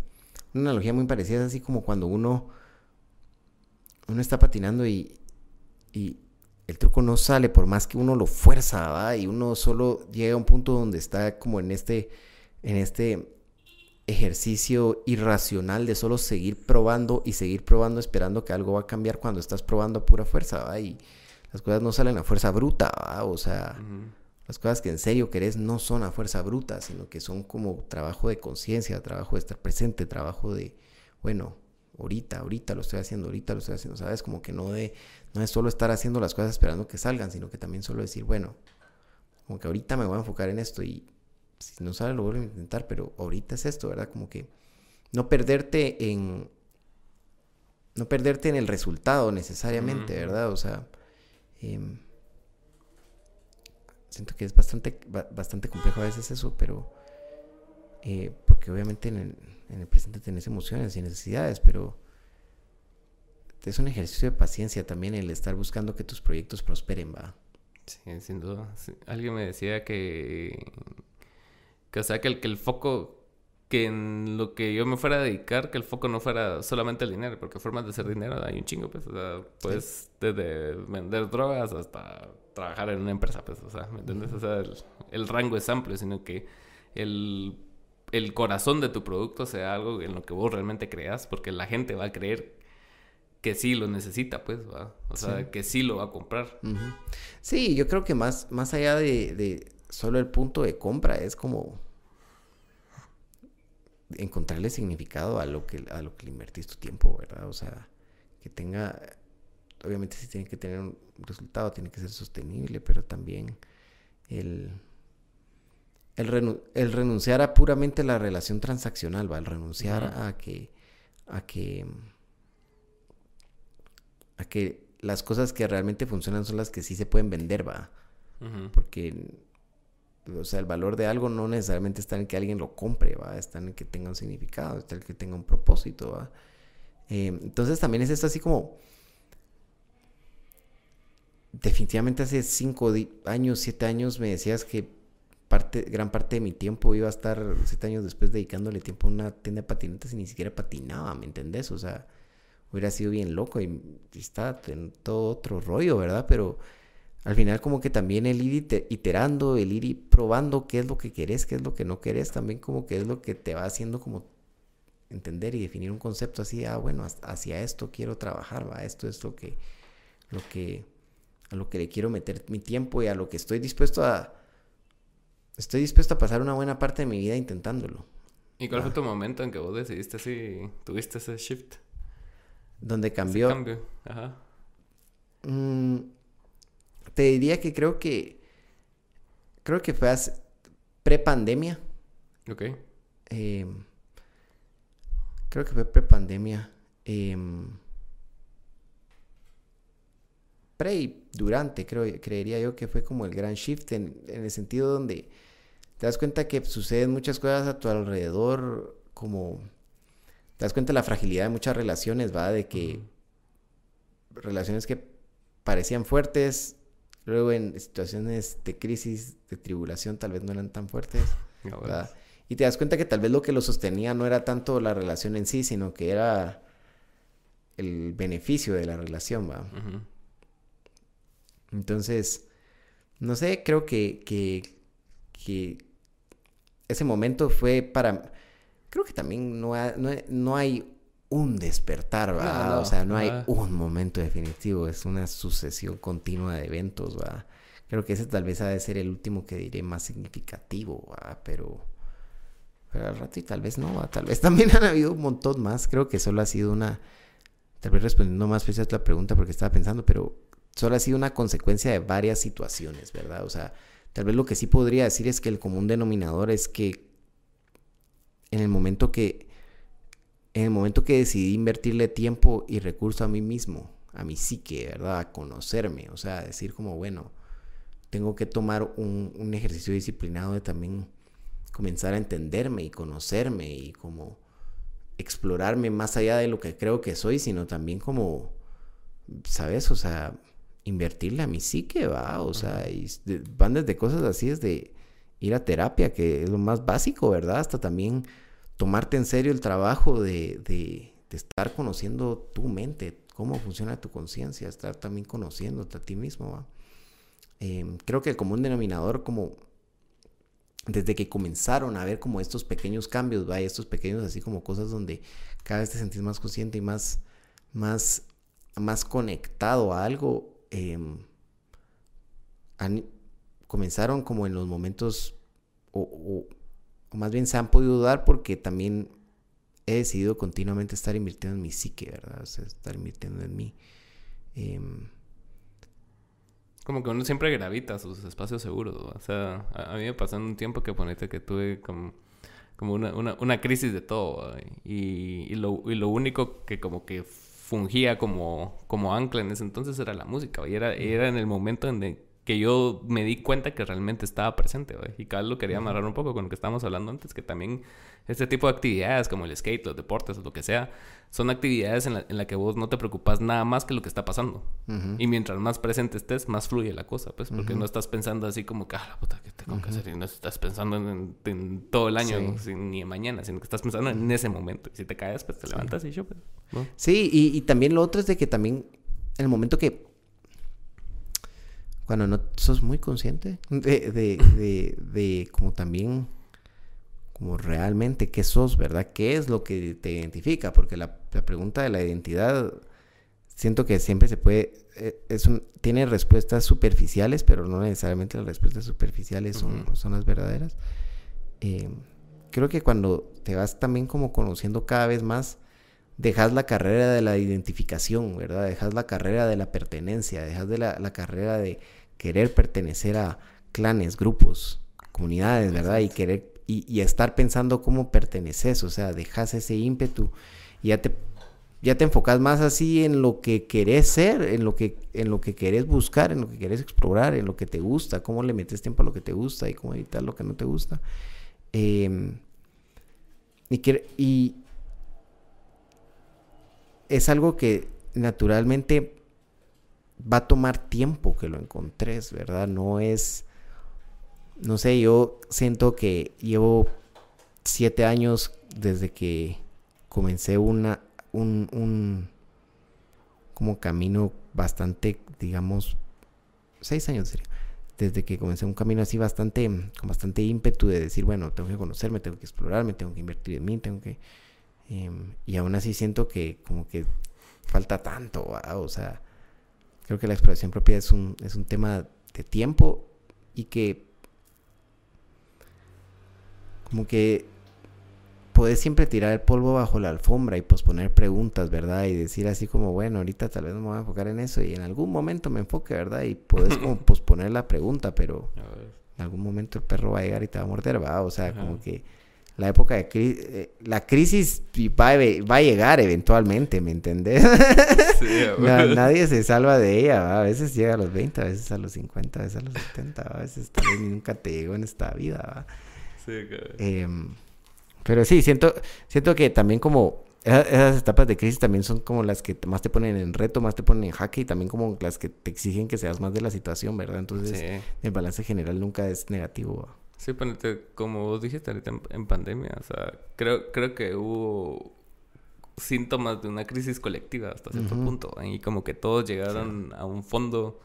una analogía muy parecida, es así como cuando uno, uno está patinando y, y, el truco no sale por más que uno lo fuerza, ¿va? Y uno solo llega a un punto donde está como en este, en este ejercicio irracional de solo seguir probando y seguir probando esperando que algo va a cambiar cuando estás probando a pura fuerza, ¿va? Y las cosas no salen a fuerza bruta, ¿va? O sea, las cosas que en serio querés no son a fuerza bruta, sino que son como trabajo de conciencia, trabajo de estar presente, trabajo de, bueno, ahorita, ahorita lo estoy haciendo, ahorita lo estoy haciendo, ¿sabes? Como que no de, no es solo estar haciendo las cosas esperando que salgan, sino que también solo decir, bueno, como que ahorita me voy a enfocar en esto y si no sale lo vuelvo a intentar, pero ahorita es esto, ¿verdad? Como que no perderte en, no perderte en el resultado necesariamente, ¿verdad? O sea, em, siento que es bastante, bastante complejo a veces eso, pero eh, porque obviamente en el, en el presente tenés emociones y necesidades, pero es un ejercicio de paciencia también el estar buscando que tus proyectos prosperen, va. Sí, sin duda. Alguien me decía que, que o sea, que el, que el foco, que en lo que yo me fuera a dedicar, que el foco no fuera solamente el dinero, porque formas de hacer dinero hay un chingo, pues, o sea, pues desde vender drogas hasta trabajar en una empresa, pues, o sea, ¿me entiendes? O sea, el, el rango es amplio, sino que el el corazón de tu producto sea algo en lo que vos realmente creas, porque la gente va a creer que sí lo necesita, pues, ¿va? O sea, que sí lo va a comprar. Sí, yo creo que más, más allá de, de, solo el punto de compra, es como encontrarle significado a lo que, a lo que le invertís tu tiempo, ¿verdad? O sea, que tenga, obviamente sí tiene que tener un resultado, tiene que ser sostenible, pero también el el, renunciar a puramente la relación transaccional, va, el renunciar a que a que a que las cosas que realmente funcionan son las que sí se pueden vender, va. Porque o sea, el valor de algo no necesariamente está en que alguien lo compre, va, está en que tenga un significado, está en que tenga un propósito, va. Eh, entonces también es esto así como definitivamente hace cinco años, siete años me decías que parte, gran parte de mi tiempo iba a estar siete años después dedicándole tiempo a una tienda de patinetas y ni siquiera patinaba, ¿me entendés? O sea, hubiera sido bien loco y, está en todo otro rollo, ¿verdad? Pero al final como que también el ir iterando, el ir probando qué es lo que querés, qué es lo que no querés, también como que es lo que te va haciendo como entender y definir un concepto así, ah, bueno, hacia esto quiero trabajar, va, esto es lo que, lo que, a lo que le quiero meter mi tiempo y a lo que estoy dispuesto a, estoy dispuesto a pasar una buena parte de mi vida intentándolo. ¿Y cuál fue tu momento en que vos decidiste si tuviste ese shift? Donde cambió. Ese cambio, ajá. Mm, te diría que creo que. Creo que fue pre-pandemia. Ok. Em, creo que fue pre-pandemia. em, pre y durante, creo, creería yo que fue como el gran shift en, el sentido donde te das cuenta que suceden muchas cosas a tu alrededor, como te das cuenta de la fragilidad de muchas relaciones, ¿va? De que relaciones que parecían fuertes, luego en situaciones de crisis, de tribulación, tal vez no eran tan fuertes. Y te das cuenta que tal vez lo que lo sostenía no era tanto la relación en sí, sino que era el beneficio de la relación, ¿va? Entonces, no sé, creo que, que, que, ese momento fue para... Creo que también no, no, hay un despertar, ¿va? o sea, no hay un momento definitivo, es una sucesión continua de eventos, ¿va? Creo que ese tal vez ha de ser el último que diré más significativo, ¿va? Pero, pero al rato y tal vez no, ¿va? Tal vez también han habido un montón más, creo que solo ha sido una... Tal vez respondiendo más a la pregunta porque estaba pensando, pero solo ha sido una consecuencia de varias situaciones, ¿verdad? O sea, tal vez lo que sí podría decir es que el común denominador es que en el momento que en el momento que decidí invertirle tiempo y recurso a mí mismo, a mi psique, ¿verdad? A conocerme, o sea, decir como, bueno, tengo que tomar un, un ejercicio disciplinado de también comenzar a entenderme y conocerme y como explorarme más allá de lo que creo que soy, sino también como, ¿sabes? O sea, invertirle a mi psique, va, o sea, y van desde cosas así, desde ir a terapia, que es lo más básico, ¿verdad? Hasta también tomarte en serio el trabajo de, de, estar conociendo tu mente, cómo funciona tu conciencia, estar también conociéndote a ti mismo, ¿va? Em, creo que el común denominador, como desde que comenzaron a ver como estos pequeños cambios, ¿va? estos pequeños así como cosas donde cada vez te sentís más consciente y más, más, más conectado a algo, Em, comenzaron como en los momentos, o, más bien se han podido dar porque también he decidido continuamente estar invirtiendo en mi psique, ¿verdad? O sea, estar invirtiendo en mí. Em, como que uno siempre gravita a sus espacios seguros, O sea, a, mí me pasó un tiempo que ponete que tuve como, como una, una, una crisis de todo, y, y, lo, y lo único que como que fungía como, como ancla en ese entonces era la música, y era, era en el momento en que yo me di cuenta que realmente estaba presente, y cada lo quería amarrar un poco con lo que estábamos hablando antes, que también este tipo de actividades como el skate, los deportes, lo que sea, son actividades en la, en la que vos no te preocupas nada más que lo que está pasando. Y mientras más presente estés, más fluye la cosa, pues, porque no estás pensando así como que, ah, la puta, ¿qué tengo que hacer? Y no estás pensando en, todo el año, ni en mañana, sino que estás pensando en ese momento. Y si te caes, pues te levantas y yo, pues. Sí, y, y también lo otro es de que también en el momento que cuando no sos muy consciente de, de, de, de como también como realmente qué sos, ¿verdad? ¿Qué es lo que te identifica? Porque la, pregunta de la identidad siento que siempre se puede, eh, es un, tiene respuestas superficiales, pero no necesariamente las respuestas superficiales son, son las verdaderas. Eh, creo que cuando te vas también como conociendo cada vez más, dejas la carrera de la identificación, ¿verdad? Dejas la carrera de la pertenencia, dejas de la, la carrera de querer pertenecer a clanes, grupos, comunidades, ¿verdad? Y querer y, estar pensando cómo perteneces, o sea, dejas ese ímpetu y ya te, ya te enfocas más así en lo que querés ser, en lo que, en lo que querés buscar, en lo que querés explorar, en lo que te gusta, cómo le metes tiempo a lo que te gusta y cómo evitar lo que no te gusta. Em, y, y es algo que naturalmente va a tomar tiempo que lo encontres, ¿verdad? No es no sé, yo siento que llevo siete años desde que comencé una, un, un como camino bastante, digamos, seis años sería, desde que comencé un camino así bastante, con bastante ímpetu de decir, bueno, tengo que conocerme, tengo que explorarme, tengo que invertir en mí, tengo que... Em, y aún así siento que como que falta tanto, o sea, creo que la exploración propia es un, es un tema de tiempo y que como que puedes siempre tirar el polvo bajo la alfombra y posponer preguntas, ¿verdad? Y decir así como, bueno, ahorita tal vez no me voy a enfocar en eso y en algún momento me enfoque, ¿verdad? Y puedes como posponer la pregunta, pero en algún momento el perro va a llegar y te va a morder, ¿va? O sea, como que la época de crisis, eh, la crisis va a, va a, llegar eventualmente, ¿me entendés? nadie se salva de ella, a veces llega a los 20, a veces a los 50, a veces a los 70, a veces tal vez nunca te llegó en esta vida. ¿va? Sí, eh, pero sí, siento, siento que también como esas, etapas de crisis también son como las que más te ponen en reto, más te ponen en jaque y también como las que te exigen que seas más de la situación, ¿verdad? Entonces el balance general nunca es negativo. Sí, ponete, como vos dijiste ahorita en, pandemia, o sea, creo, creo que hubo síntomas de una crisis colectiva hasta cierto punto, y como que todos llegaron a un fondo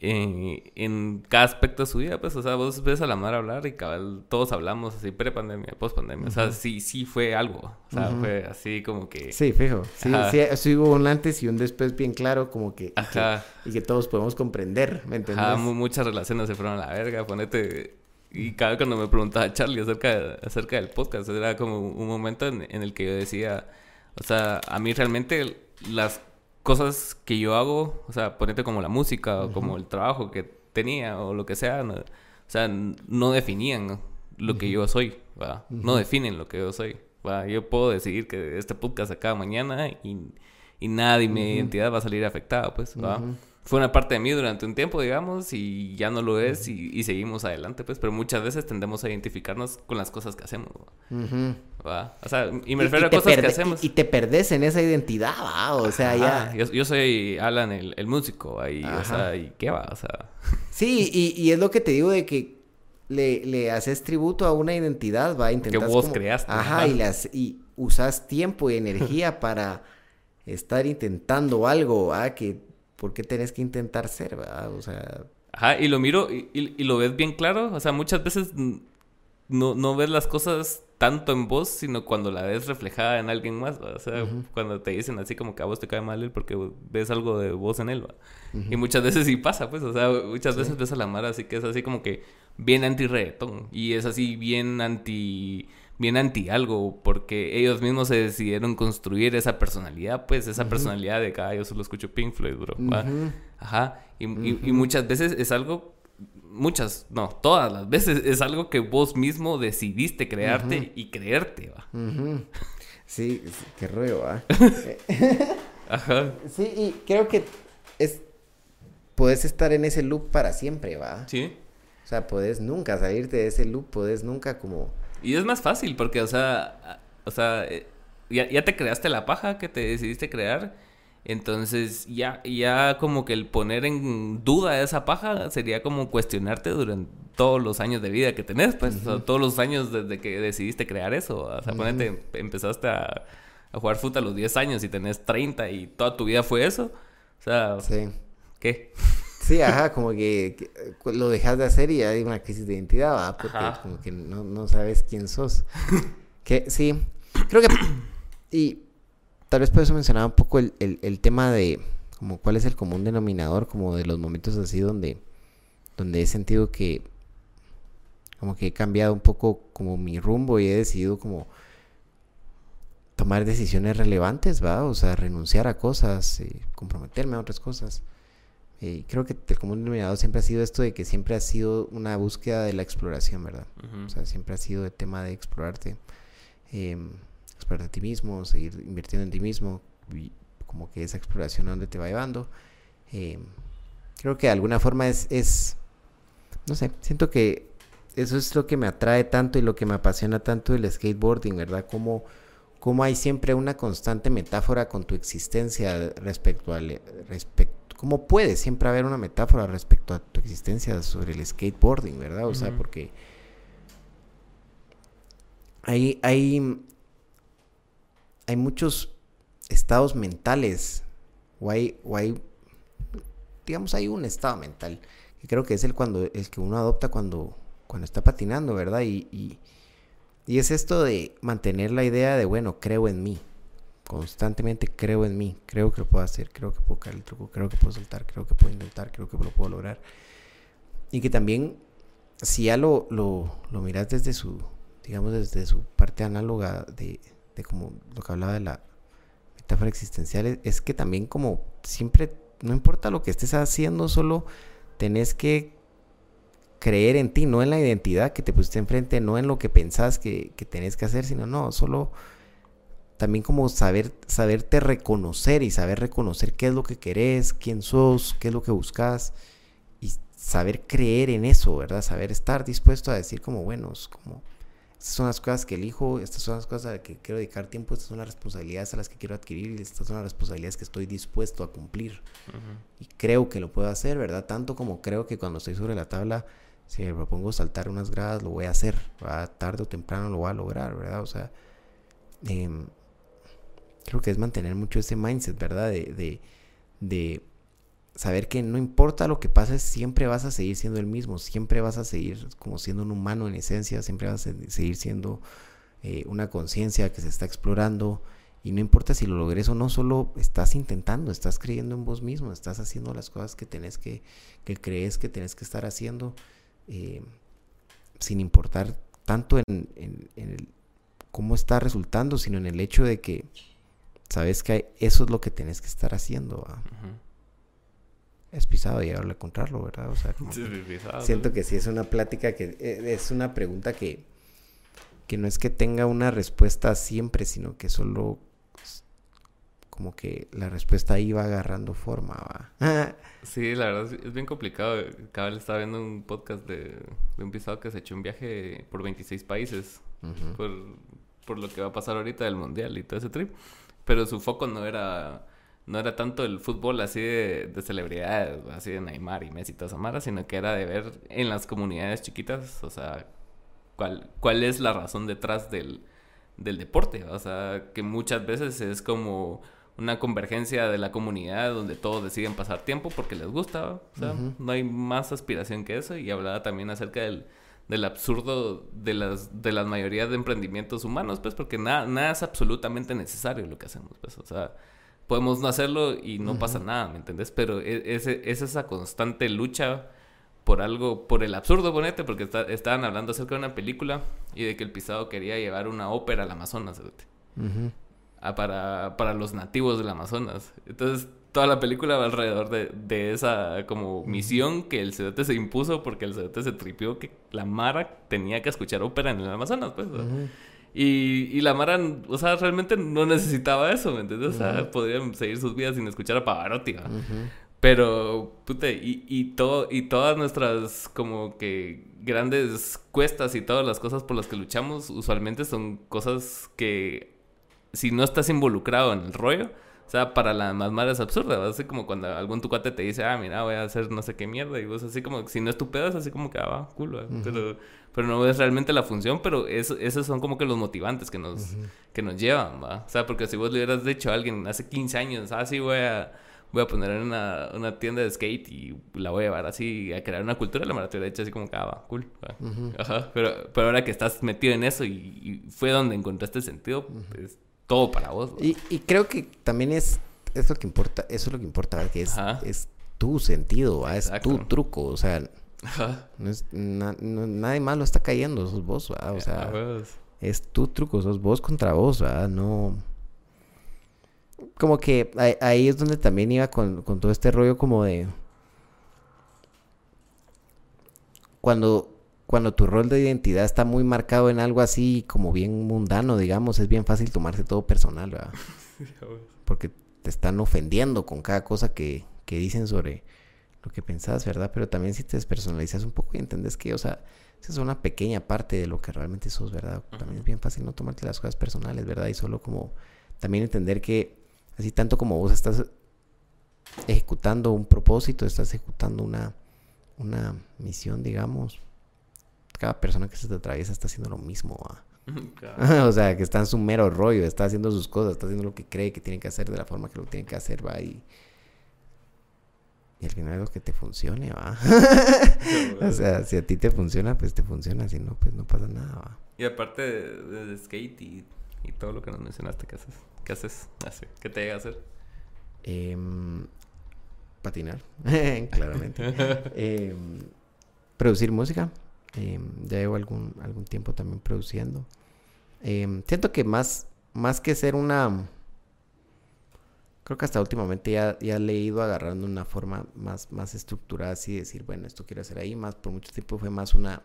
en, cada aspecto de su vida, pues, o sea, vos ves a la madre hablar y cabal, todos hablamos así, pre-pandemia, post-pandemia, o sea, sí, sí fue algo, o sea, fue así como que... Sí, fijo, sí, sí, hubo un antes y un después bien claro, como que... Ajá. Y que, todos podemos comprender, ¿me entiendes? Ajá, muchas relaciones se fueron a la verga, ponete... Y cada vez cuando me preguntaba Charlie acerca, acerca del podcast, era como un momento en, en el que yo decía, o sea, a mí realmente las cosas que yo hago, o sea, ponete como la música o como el trabajo que tenía o lo que sea, o sea, no definían lo que yo soy. No definen lo que yo soy, ¿va? Yo puedo decidir que este podcast acaba mañana y, y nada de mi identidad va a salir afectada, pues, ¿va? fue una parte de mí durante un tiempo, digamos, y ya no lo es y, seguimos adelante, pues, pero muchas veces tendemos a identificarnos con las cosas que hacemos. O sea, y me refiero a cosas que hacemos. Y te perdés en esa identidad, ¿va? O sea, ya. Yo, soy Alan, el, músico, ahí, o sea, ¿y qué va? O sea. Sí, y, y es lo que te digo de que le, le haces tributo a una identidad, va, intentar. Que vos creaste. Ajá, y, las, y usas tiempo y energía para estar intentando algo, ¿va? Que ¿por qué tenés que intentar ser, verdad? O sea... Ajá, y lo miro y, y, lo ves bien claro. O sea, muchas veces no, no, ves las cosas tanto en vos, sino cuando la ves reflejada en alguien más. O sea, cuando te dicen así como que a vos te cae mal él porque ves algo de vos en él. Y muchas veces sí pasa, pues. O sea, muchas veces ves a la Mara así que es así como que bien anti-reggaetón. Y es así bien anti bien anti algo, porque ellos mismos se decidieron construir esa personalidad, pues esa personalidad de que ah, yo solo escucho Pink Floyd, bro. Ajá. Y, y, muchas veces es algo, muchas, no, todas las veces es algo que vos mismo decidiste crearte y creerte, va. Sí, qué rollo, va. Ajá. Sí, y creo que es, puedes estar en ese loop para siempre, va. Sí. O sea, puedes nunca salirte de ese loop, puedes nunca como y es más fácil porque, o sea, o sea, eh, ya, ya te creaste la paja que te decidiste crear. Entonces, ya, ya como que el poner en duda esa paja sería como cuestionarte durante todos los años de vida que tenés, pues, todos los años desde que decidiste crear eso. O sea, ponete, empezaste a, a, jugar fútbol a los 10 años y tenés 30 y toda tu vida fue eso. O sea, sí. ¿qué? Sí, ajá, como que, eh, lo dejas de hacer y hay una crisis de identidad, ¿va? Porque como que no, no, sabes quién sos. que sí, creo que... Y tal vez por eso mencionaba un poco el, el, el, tema de como cuál es el común denominador, como de los momentos así donde, donde he sentido que como que he cambiado un poco como mi rumbo y he decidido como tomar decisiones relevantes, ¿va? O sea, renunciar a cosas, y comprometerme a otras cosas. Eh, creo que el común denominador siempre ha sido esto de que siempre ha sido una búsqueda de la exploración, ¿verdad? O sea, siempre ha sido el tema de explorarte, eh, a ti mismo, seguir invirtiendo en ti mismo, y como que esa exploración a dónde te va llevando. Em, creo que de alguna forma es, es, no sé, siento que eso es lo que me atrae tanto y lo que me apasiona tanto el skateboarding, ¿verdad? Como, como hay siempre una constante metáfora con tu existencia respecto al respecto ¿Cómo puede siempre haber una metáfora respecto a tu existencia sobre el skateboarding, verdad? O sea, porque hay, hay, hay muchos estados mentales, o hay, o hay, digamos, hay un estado mental, que creo que es el, cuando, el que uno adopta cuando, cuando está patinando, ¿verdad? Y, y, y es esto de mantener la idea de, bueno, creo en mí constantemente creo en mí, creo que lo puedo hacer, creo que puedo caer el truco, creo que puedo soltar, creo que puedo intentar, creo que lo puedo lograr. Y que también, si ya lo, lo, lo miras desde su, digamos, desde su parte análoga de, de como lo que hablaba de la metáfora existencial, es que también como siempre, no importa lo que estés haciendo, solo tenés que creer en ti, no en la identidad que te pusiste enfrente, no en lo que pensás que, que tenés que hacer, sino no, solo también como saber, saberte reconocer y saber reconocer qué es lo que querés, quién sos, qué es lo que buscas y saber creer en eso, ¿verdad? Saber estar dispuesto a decir como, bueno, como, estas son las cosas que elijo, estas son las cosas a las que quiero dedicar tiempo, estas son las responsabilidades a las que quiero adquirir estas son las responsabilidades que estoy dispuesto a cumplir. Y creo que lo puedo hacer, ¿verdad? Tanto como creo que cuando estoy sobre la tabla, si me propongo saltar unas gradas, lo voy a hacer, tarde o temprano lo voy a lograr, ¿verdad? O sea, eh, creo que es mantener mucho ese mindset, ¿verdad? De, de, saber que no importa lo que pase, siempre vas a seguir siendo el mismo, siempre vas a seguir como siendo un humano en esencia, siempre vas a seguir siendo eh, una conciencia que se está explorando. Y no importa si lo logres o no, solo estás intentando, estás creyendo en vos mismo, estás haciendo las cosas que tenés que, que crees que tenés que estar haciendo, eh, sin importar tanto en, en, el, cómo está resultando, sino en el hecho de que sabes que eso es lo que tienes que estar haciendo. Es pisado llegarle a encontrarlo, ¿verdad? O sea, siento que sí es una plática que eh, es una pregunta que, que no es que tenga una respuesta siempre, sino que solo como que la respuesta ahí va agarrando forma. ¿va? sí, la verdad es, bien complicado. Cada vez estaba viendo un podcast de, un pisado que se echó un viaje por 26 países por, por lo que va a pasar ahorita del mundial y todo ese trip pero su foco no era no era tanto el fútbol así de, de celebridades, así de Neymar y Messi y toda esa mara, sino que era de ver en las comunidades chiquitas, o sea, cuál, cuál es la razón detrás del, del deporte. O sea, que muchas veces es como una convergencia de la comunidad donde todos deciden pasar tiempo porque les gusta. O sea, no hay más aspiración que eso. Y hablaba también acerca del, del absurdo de las, de las mayorías de emprendimientos humanos, pues, porque nada, nada es absolutamente necesario lo que hacemos, pues, o sea, podemos no hacerlo y no pasa nada, ¿me entendés? Pero e, es, es, esa constante lucha por algo, por el absurdo, ponete, porque estaban hablando acerca de una película y de que el pisado quería llevar una ópera al Amazonas, uh para, para los nativos del Amazonas. Entonces, toda la película va alrededor de, de esa como misión que el cedote se impuso porque el cedote se tripió que la Mara tenía que escuchar ópera en el Amazonas, pues. y, y, la Mara, o sea, realmente no necesitaba eso, ¿me entiendes? O sea, podrían seguir sus vidas sin escuchar a Pavarotti, Pero, pute, y, y, todo, y todas nuestras como que grandes cuestas y todas las cosas por las que luchamos usualmente son cosas que si no estás involucrado en el rollo, o sea, para la más mala es absurda. Así como cuando algún tu cuate te dice, ah, mira, voy a hacer no sé qué mierda. Y vos así como, si no es tu pedo, es así como que, ah, va, culo. pero, pero no es realmente la función, pero esos son como que los motivantes que nos, que nos llevan, ¿va? O sea, porque si vos le hubieras dicho a alguien hace 15 años, ah, sí, voy a, voy a poner una, una tienda de skate y la voy a llevar así a crear una cultura, la maratón de hecho así como que, ah, va, cool. Ajá. Pero, pero ahora que estás metido en eso y, fue donde encontraste sentido, pues todo para vos. Y, y, creo que también es, es lo que importa, eso es lo que importa, que es, es tu sentido, es tu truco, o sea, no es, nadie más lo está cayendo, sos vos, o sea, es tu truco, sos vos contra vos, no... Como que ahí, es donde también iba con, con todo este rollo como de... Cuando cuando tu rol de identidad está muy marcado en algo así como bien mundano, digamos, es bien fácil tomarse todo personal, ¿verdad? Porque te están ofendiendo con cada cosa que, que dicen sobre lo que pensás, ¿verdad? Pero también si te despersonalizas un poco y entendés que, o sea, esa es una pequeña parte de lo que realmente sos, ¿verdad? También es bien fácil no tomarte las cosas personales, ¿verdad? Y solo como también entender que así tanto como vos estás ejecutando un propósito, estás ejecutando una, una misión, digamos, cada persona que se te atraviesa está haciendo lo mismo. o sea, que está en su mero rollo, está haciendo sus cosas, está haciendo lo que cree que tiene que hacer de la forma que lo tiene que hacer, va. Y, y al final algo que te funcione, va. o sea, si a ti te funciona, pues te funciona, si no, pues no pasa nada, va. Y aparte de, skate y, y, todo lo que nos mencionaste, ¿qué haces? ¿Qué haces? ¿Qué te llega a hacer? Em, patinar, claramente. Em, producir música. Em, ya llevo algún, algún tiempo también produciendo. Em, siento que más, más que ser una... creo que hasta últimamente ya, ya le he ido agarrando una forma más, más estructurada, así decir, bueno, esto quiero hacer ahí, más por mucho tiempo fue más una,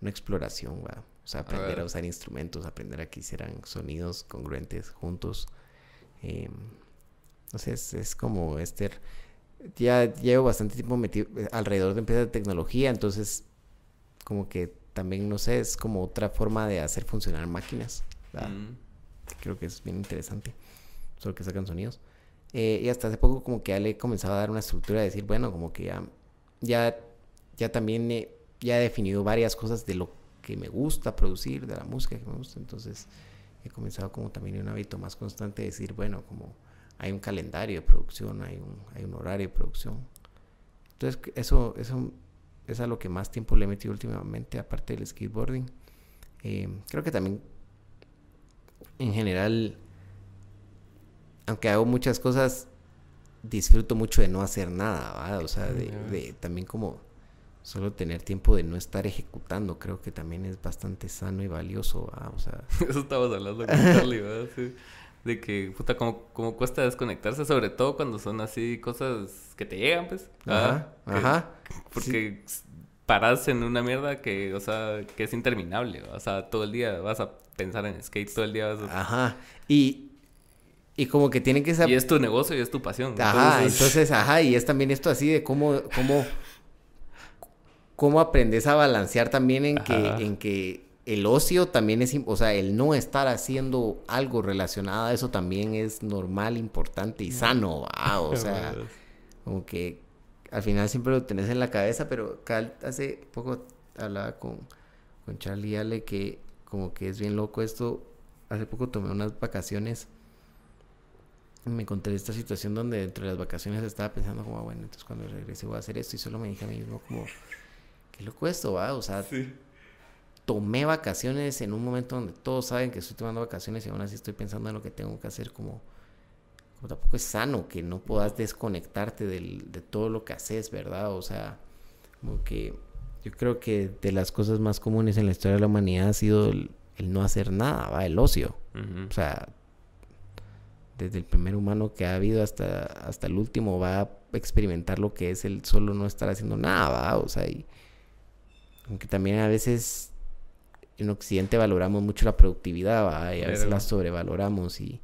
una exploración, ¿va? O sea, aprender a, usar instrumentos, aprender a que hicieran sonidos congruentes juntos. Eh, no sé, es, como este... Ya llevo bastante tiempo metido eh, alrededor de empresas de tecnología, entonces como que también, no sé, es como otra forma de hacer funcionar máquinas. Mm. Creo que es bien interesante, solo que sacan sonidos. Eh, y hasta hace poco como que ya le he comenzado a dar una estructura de decir, bueno, como que ya, ya, ya también he, ya he definido varias cosas de lo que me gusta producir, de la música que me gusta. Entonces he comenzado como también un hábito más constante de decir, bueno, como hay un calendario de producción, hay un, hay un horario de producción. Entonces eso, eso es a lo que más tiempo le he metido últimamente, aparte del skateboarding. Eh, creo que también en general aunque hago muchas cosas, disfruto mucho de no hacer nada, O sea, de, también como solo tener tiempo de no estar ejecutando, creo que también es bastante sano y valioso, O sea... Eso estabas hablando con Charlie, ¿verdad? De que, puta, como, como cuesta desconectarse, sobre todo cuando son así cosas que te llegan, pues. Ajá, ajá. Porque paras en una mierda que, o sea, que es interminable, o sea, todo el día vas a pensar en skate, todo el día vas a... Ajá, y y como que tiene que saber... Y es tu negocio y es tu pasión. Ajá, entonces... ajá, y es también esto así de cómo, cómo, cómo aprendes a balancear también en que, en que el ocio también es, o sea, el no estar haciendo algo relacionado a eso también es normal, importante y sano, ah, o sea, como que al final siempre lo tenés en la cabeza, pero hace poco hablaba con, con Charlie Ale que como que es bien loco esto, hace poco tomé unas vacaciones me encontré esta situación donde dentro de las vacaciones estaba pensando como, bueno, entonces cuando regrese voy a hacer esto y solo me dije a mí mismo como, ¿qué loco esto, va? O sea, tomé vacaciones en un momento donde todos saben que estoy tomando vacaciones y aún así estoy pensando en lo que tengo que hacer como, como tampoco es sano que no puedas desconectarte del, de todo lo que haces, ¿verdad? O sea, como que yo creo que de las cosas más comunes en la historia de la humanidad ha sido el, no hacer nada, ¿va? El ocio. O sea, desde el primer humano que ha habido hasta, hasta el último, va a experimentar lo que es el solo no estar haciendo nada, o sea, y aunque también a veces en Occidente valoramos mucho la productividad, ¿va? y a veces la sobrevaloramos y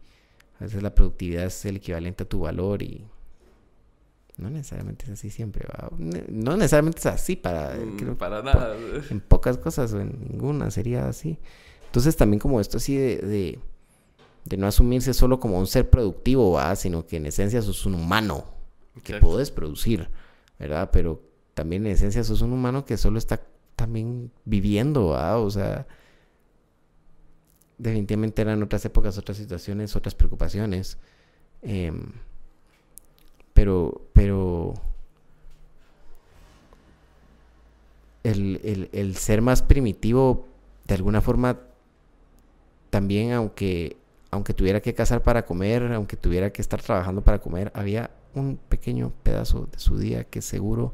a veces la productividad es el equivalente a tu valor y no necesariamente es así siempre, ¿va? no necesariamente es así para, mm, para nada. en pocas cosas o en ninguna sería así. Entonces también como esto así de de no asumirse solo como un ser productivo, ¿va? sino que en esencia sos un humano que puedes producir, ¿verdad? Pero también en esencia sos un humano que solo está también viviendo, o sea, definitivamente eran otras épocas, otras situaciones, otras preocupaciones. Em, pero, pero el, el, el ser más primitivo, de alguna forma, también, aunque aunque tuviera que cazar para comer, aunque tuviera que estar trabajando para comer, había un pequeño pedazo de su día que seguro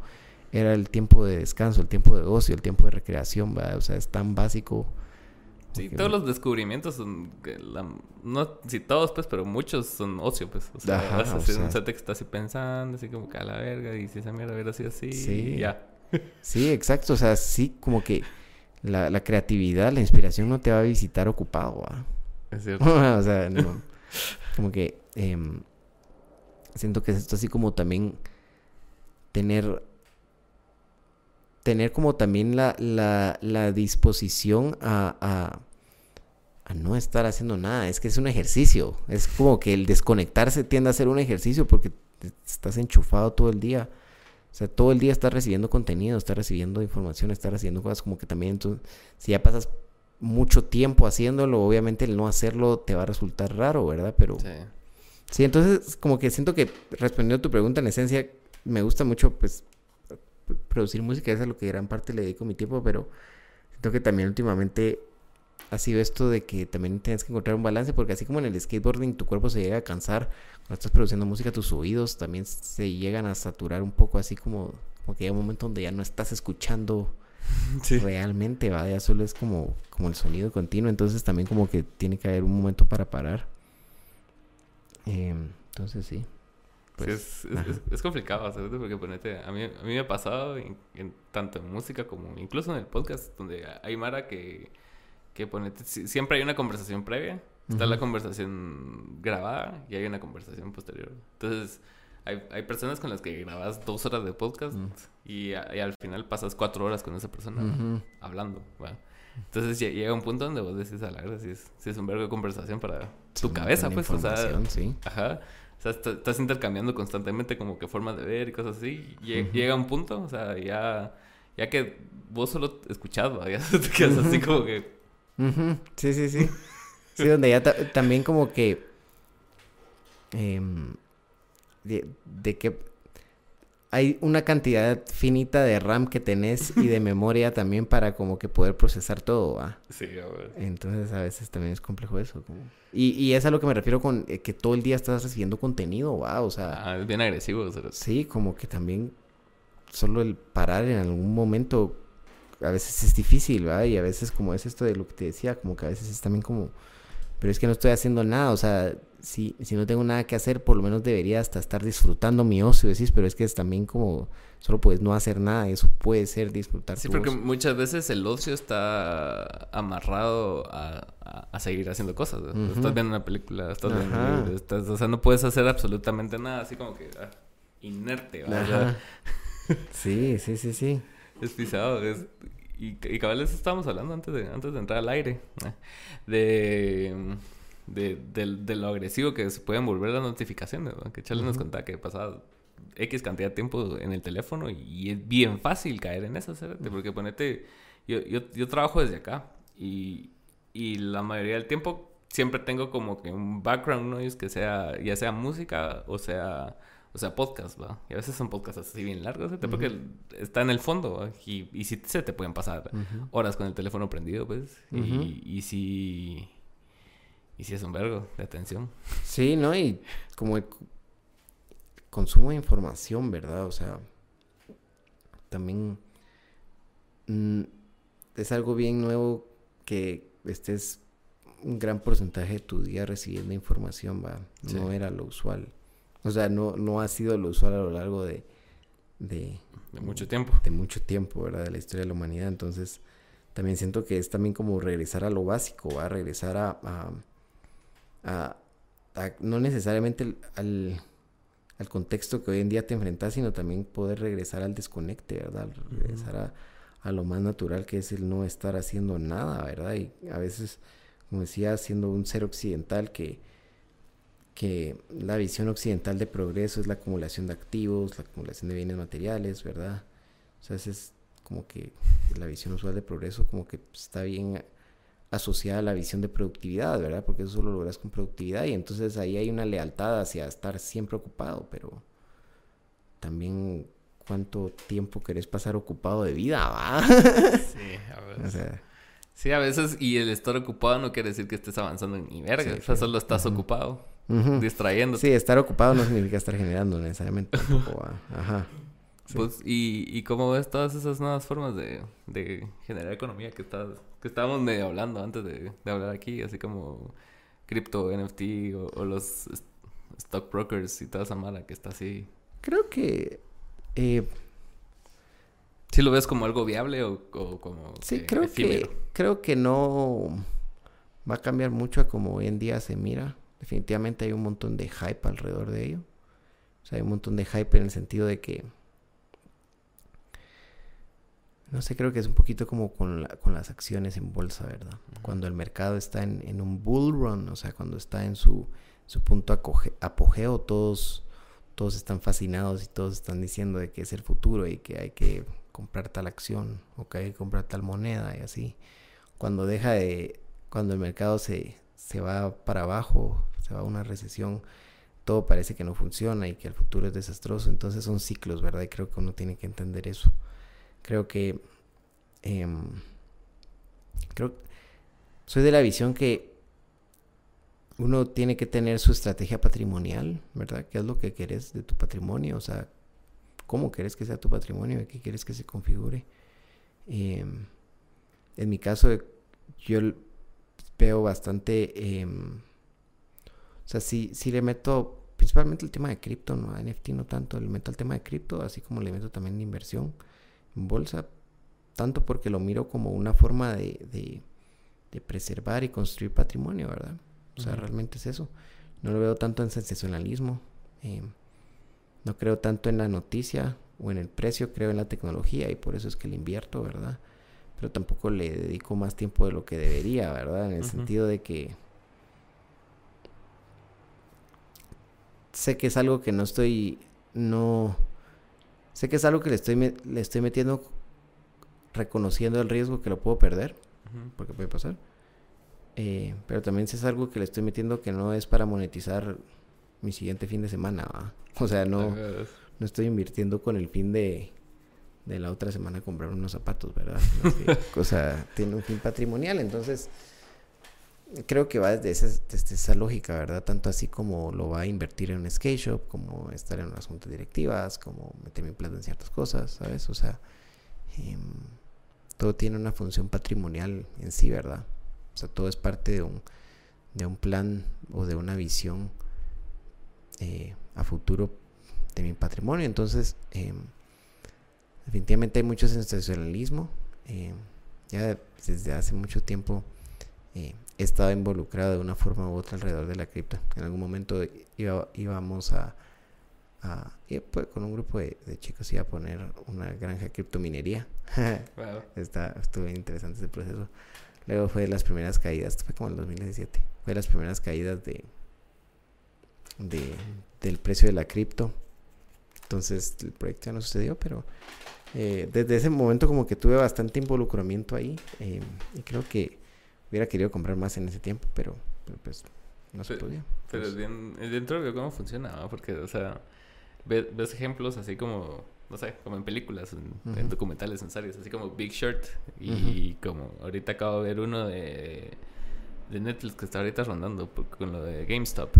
era el tiempo de descanso, el tiempo de ocio, el tiempo de recreación, ¿verdad? O sea, es tan básico. Sí, todos los descubrimientos son, no, sí todos pues, pero muchos son ocio pues. O sea, vas a hacer un set que estás así pensando, así como que a la verga, y si esa mierda hubiera sido así, sí. ya. sí, exacto, o sea, sí, como que la, la creatividad, la inspiración no te va a visitar ocupado, ¿verdad? Es cierto. o sea, no. Como que em, siento que es esto así como también tener tener como también la, la, la disposición a, a, a, no estar haciendo nada. Es que es un ejercicio. Es como que el desconectarse tiende a ser un ejercicio porque estás enchufado todo el día. O sea, todo el día estás recibiendo contenido, estás recibiendo información, estás recibiendo cosas como que también, entonces, si ya pasas mucho tiempo haciéndolo, obviamente el no hacerlo te va a resultar raro, ¿verdad? Pero sí. sí, entonces como que siento que respondiendo a tu pregunta, en esencia, me gusta mucho pues producir música, es a lo que gran parte le dedico mi tiempo, pero siento que también últimamente ha sido esto de que también tienes que encontrar un balance, porque así como en el skateboarding tu cuerpo se llega a cansar, cuando estás produciendo música tus oídos también se llegan a saturar un poco, así como, como que hay un momento donde ya no estás escuchando realmente, va, ya solo es como, como el sonido continuo, entonces también como que tiene que haber un momento para parar. Em, entonces sí, pues. es, complicado, ¿sabes? Porque ponete, a mí, a mí me ha pasado en, tanto en música como incluso en el podcast, donde hay Mara que, que ponete, siempre hay una conversación previa, está la conversación grabada y hay una conversación posterior. Entonces, hay, hay personas con las que grabas dos horas de podcast y, al final pasas cuatro horas con esa persona hablando, Entonces llega un punto donde vos decís a la verdad si es, si es un verbo de conversación para tu cabeza, pues, o sea, sí. ajá. O sea, estás intercambiando constantemente como que formas de ver y cosas así. Y llega un punto, o sea, ya, ya que vos solo escuchás, ya te quedas así como que... Sí, sí, sí. sí, donde ya también como que... Em, de, de que hay una cantidad finita de RAM que tenés y de memoria también para como que poder procesar todo, ¿va? Sí, a ver. Entonces a veces también es complejo eso. Y, y es a lo que me refiero con eh, que todo el día estás recibiendo contenido, ¿va? O sea... Ah, es bien agresivo. Sí, como que también solo el parar en algún momento a veces es difícil, ¿va? Y a veces como es esto de lo que te decía, como que a veces es también como... Pero es que no estoy haciendo nada, o sea, si, si no tengo nada que hacer, por lo menos debería hasta estar disfrutando mi ocio, decís, pero es que es también como, solo puedes no hacer nada, eso puede ser disfrutar. Sí, porque muchas veces el ocio está amarrado a, a, seguir haciendo cosas. Estás viendo una película, estás viendo estás, o sea, no puedes hacer absolutamente nada, así como que ah, inerte. sí, sí, sí, sí. Es pisado, es... Y, y cabales estábamos hablando antes de, antes de entrar al aire. De de, de, lo agresivo que se pueden volver las notificaciones, Que Charlie nos contaba que pasaba X cantidad de tiempo en el teléfono y, es bien fácil caer en eso, ¿sabes? Porque ponete, yo, yo, yo, trabajo desde acá y, y la mayoría del tiempo siempre tengo como que un background noise que sea, ya sea música o sea, o sea podcast, ¿va? Y a veces son podcasts así bien largos, porque está en el fondo, Y, y si se te pueden pasar horas con el teléfono prendido, pues, y, y si... Y si es un vergo de atención. Sí, ¿no? Y como el consumo de información, ¿verdad? O sea, también mm, es algo bien nuevo que estés un gran porcentaje de tu día recibiendo información, va. No era lo usual. O sea, no, no ha sido lo usual a lo largo de, de... De mucho tiempo. De mucho tiempo, ¿verdad? De la historia de la humanidad. Entonces, también siento que es también como regresar a lo básico, va. Regresar a no necesariamente al, contexto que hoy en día te enfrentas, sino también poder regresar al desconecte, ¿verdad? Regresar a, lo más natural que es el no estar haciendo nada, ¿verdad? Y a veces, como decía, siendo un ser occidental que, que la visión occidental de progreso es la acumulación de activos, la acumulación de bienes materiales, ¿verdad? O sea, es como que la visión usual de progreso como que está bien asociada a la visión de productividad, ¿verdad? Porque eso solo lo logras con productividad y entonces ahí hay una lealtad hacia estar siempre ocupado, pero también cuánto tiempo querés pasar ocupado de vida, ¿va? Sí, a veces. sí, a veces, y el estar ocupado no quiere decir que estés avanzando en ni verga, o sea, solo estás ocupado, distrayendo. Sí, estar ocupado no significa estar generando necesariamente Ajá. Pues, y, y cómo ves todas esas nuevas formas de, de generar economía que, está, que estábamos medio hablando antes de, de hablar aquí, así como cripto, NFT o, los stockbrokers y toda esa mala que está así. Creo que... Eh, ¿Sí lo ves como algo viable o, como... Sí, creo que, creo que no va a cambiar mucho a como hoy en día se mira. Definitivamente hay un montón de hype alrededor de ello. O sea, hay un montón de hype en el sentido de que no sé, creo que es un poquito como con, con las acciones en bolsa, ¿verdad? Cuando el mercado está en, un bull run, o sea, cuando está en su, su punto apogeo, todos, todos están fascinados y todos están diciendo de que es el futuro y que hay que comprar tal acción o que hay que comprar tal moneda y así. Cuando deja de, cuando el mercado se, se va para abajo, se va a una recesión, todo parece que no funciona y que el futuro es desastroso. Entonces son ciclos, ¿verdad? Y creo que uno tiene que entender eso. Creo que... Em, creo... Soy de la visión que uno tiene que tener su estrategia patrimonial, ¿verdad? ¿Qué es lo que quieres de tu patrimonio? O sea, ¿cómo quieres que sea tu patrimonio? ¿Qué quieres que se configure? Em, en mi caso, yo veo bastante... Em, o sea, sí, sí le meto principalmente el tema de cripto, no NFT no tanto, le meto al tema de cripto, así como le meto también de inversión bolsa, tanto porque lo miro como una forma de, de, preservar y construir patrimonio, ¿verdad? O sea, realmente es eso. No lo veo tanto en sensacionalismo, eh, no creo tanto en la noticia o en el precio, creo en la tecnología y por eso es que le invierto, ¿verdad? Pero tampoco le dedico más tiempo de lo que debería, ¿verdad? En el sentido de que sé que es algo que no estoy, no, sé que es algo que le estoy, le estoy metiendo, reconociendo el riesgo que lo puedo perder, porque puede pasar. Eh, pero también sé es algo que le estoy metiendo que no es para monetizar mi siguiente fin de semana, O sea, no, no estoy invirtiendo con el fin de, de la otra semana comprar unos zapatos, ¿verdad? o sea, tiene un fin patrimonial, entonces creo que va desde esa, lógica, ¿verdad? Tanto así como lo va a invertir en un skate shop, como estar en unas juntas directivas, como meter mi plata en ciertas cosas, ¿sabes? O sea, em, todo tiene una función patrimonial en sí, ¿verdad? O sea, todo es parte de un, de un plan o de una visión eh, a futuro de mi patrimonio. Entonces, em, definitivamente hay mucho sensacionalismo. Em, ya desde hace mucho tiempo estado involucrado de una forma u otra alrededor de la cripto. En algún momento iba, íbamos a, a pues, con un grupo de, chicos iba a poner una granja de criptominería. Está, estuvo interesante ese proceso. Luego fue de las primeras caídas, fue como en el 2017, fue de las primeras caídas de, de del precio de la cripto. Entonces el proyecto ya no sucedió, pero eh, desde ese momento como que tuve bastante involucramiento ahí eh, y creo que Hubiera querido comprar más en ese tiempo, pero, pues no se podía. Pero es bien, dentro de cómo funciona, Porque, o sea, ves, ejemplos así como, no sé, como en películas, en, documentales, en series, así como Big Short. Y como ahorita acabo de ver uno de, de Netflix que está ahorita rondando con lo de GameStop.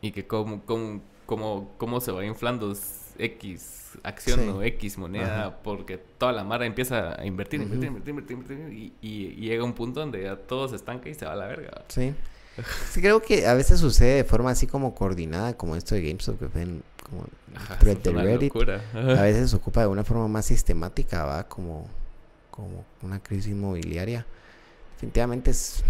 Y que como, como, como, cómo se va inflando X acción o X moneda porque toda la mara empieza a invertir, invertir, invertir, invertir, y, llega un punto donde ya todo se estanca y se va a la verga. Sí. sí, creo que a veces sucede de forma así como coordinada, como esto de GameStop que ven como de Reddit. A veces se ocupa de una forma más sistemática, va como, como una crisis inmobiliaria. Definitivamente es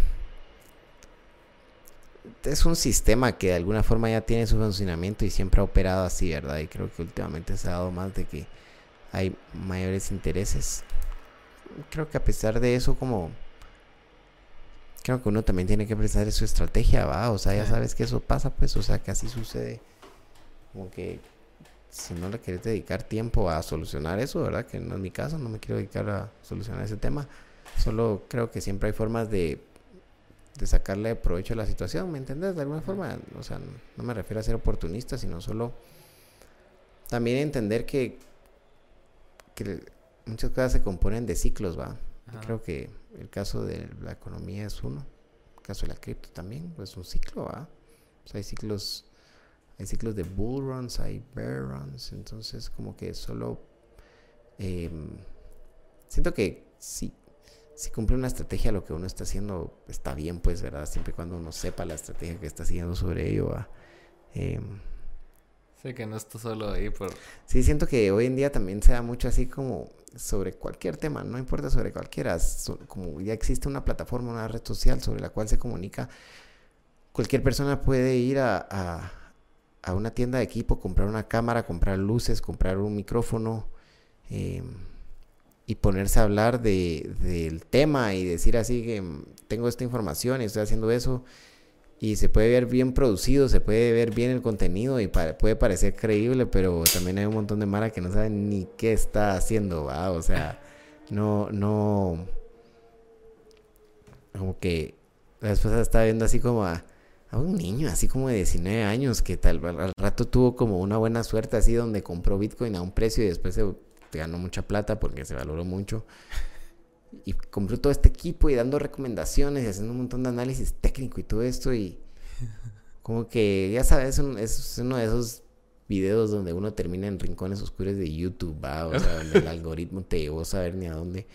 es un sistema que de alguna forma ya tiene su funcionamiento y siempre ha operado así, ¿verdad? Y creo que últimamente se ha dado más de que hay mayores intereses. Creo que a pesar de eso, como... Creo que uno también tiene que pensar en su estrategia, ¿va? O sea, ya sabes que eso pasa, pues, o sea, que así sucede. Como que si no le quieres dedicar tiempo a solucionar eso, ¿verdad? Que no es mi caso, no me quiero dedicar a solucionar ese tema. Solo creo que siempre hay formas de de sacarle provecho a la situación, ¿me entiendes? De alguna forma, o sea, no me refiero a ser oportunista, sino solo también entender que, que muchas cosas se componen de ciclos, ¿va? creo que el caso de la economía es uno, el caso de la cripto también, pues un ciclo, ¿va? O sea, hay ciclos, hay ciclos de bull runs, hay bear runs, entonces como que solo... Em, siento que sí, si cumple una estrategia lo que uno está haciendo está bien, pues, ¿verdad? Siempre y cuando uno sepa la estrategia que está haciendo sobre ello. Eh, sí, que no está solo ahí por... Sí, siento que hoy en día también se da mucho así como sobre cualquier tema, no importa sobre cualquiera, como ya existe una plataforma, una red social sobre la cual se comunica, cualquier persona puede ir a, a, a una tienda de equipo, comprar una cámara, comprar luces, comprar un micrófono. Eh, y ponerse a hablar de, del tema y decir así que mm, tengo esta información y estoy haciendo eso y se puede ver bien producido, se puede ver bien el contenido y puede parecer creíble, pero también hay un montón de mara que no saben ni qué está haciendo, ¿va? O sea, no, no, como que la esposa estaba viendo así como a, a, un niño, así como de 19 años, que tal al rato tuvo como una buena suerte así donde compró Bitcoin a un precio y después se ganó mucha plata porque se valoró mucho. Y compró todo este equipo y dando recomendaciones y haciendo un montón de análisis técnico y todo esto. Y como que, ya sabes, es, uno de esos videos donde uno termina en rincones oscuros de YouTube, ¿va? O sea, donde el algoritmo te llevó a saber ni a dónde.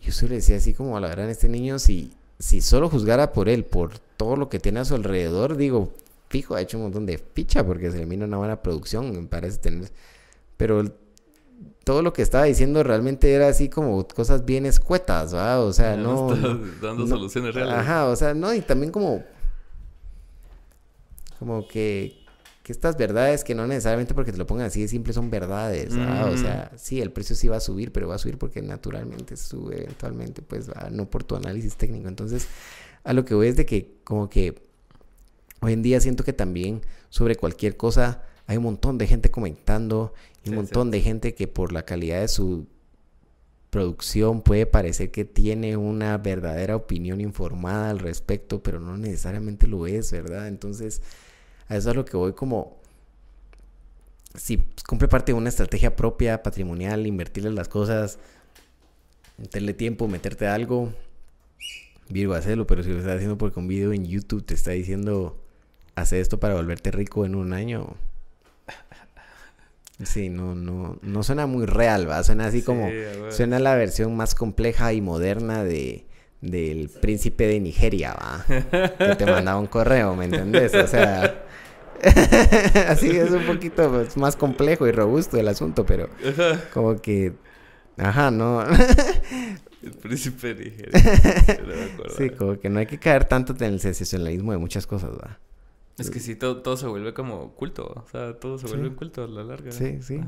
Yo solo decía así como a la gran este niño, si, si solo juzgara por él, por todo lo que tiene a su alrededor, digo, fijo ha hecho un montón de ficha porque se le mira una buena producción, me parece tener. Pero todo lo que estaba diciendo realmente era así como cosas bien escuetas, ¿va? O sea, no. dando soluciones reales. Ajá, o sea, no, y también como. Como que. Que estas verdades que no necesariamente porque te lo pongan así de simple son verdades, ¿va? O sea, sí, el precio sí va a subir, pero va a subir porque naturalmente sube eventualmente, pues, ¿va? no por tu análisis técnico. Entonces, a lo que voy es de que, como que. Hoy en día siento que también sobre cualquier cosa hay un montón de gente comentando un montón de gente que por la calidad de su producción puede parecer que tiene una verdadera opinión informada al respecto, pero no necesariamente lo es, ¿verdad? Entonces, a eso es a lo que voy como si cumple parte de una estrategia propia, patrimonial, invertirle las cosas, meterle tiempo, meterte algo, Virgo, hacerlo, pero si lo estás haciendo porque un video en YouTube te está diciendo, hace esto para volverte rico en un año, Sí, no, no, no suena muy real, ¿va? Suena así como, suena la versión más compleja y moderna de, del príncipe de Nigeria, ¿va? Que te mandaba un correo, ¿me entendés? O sea, así es un poquito pues, más complejo y robusto el asunto, pero como que, ajá, no. el príncipe de Nigeria. sí, como que no hay que caer tanto en el sensacionalismo de muchas cosas, ¿va? Es que sí, todo, todo se vuelve como culto. O sea, todo se vuelve culto a la larga. Sí, sí.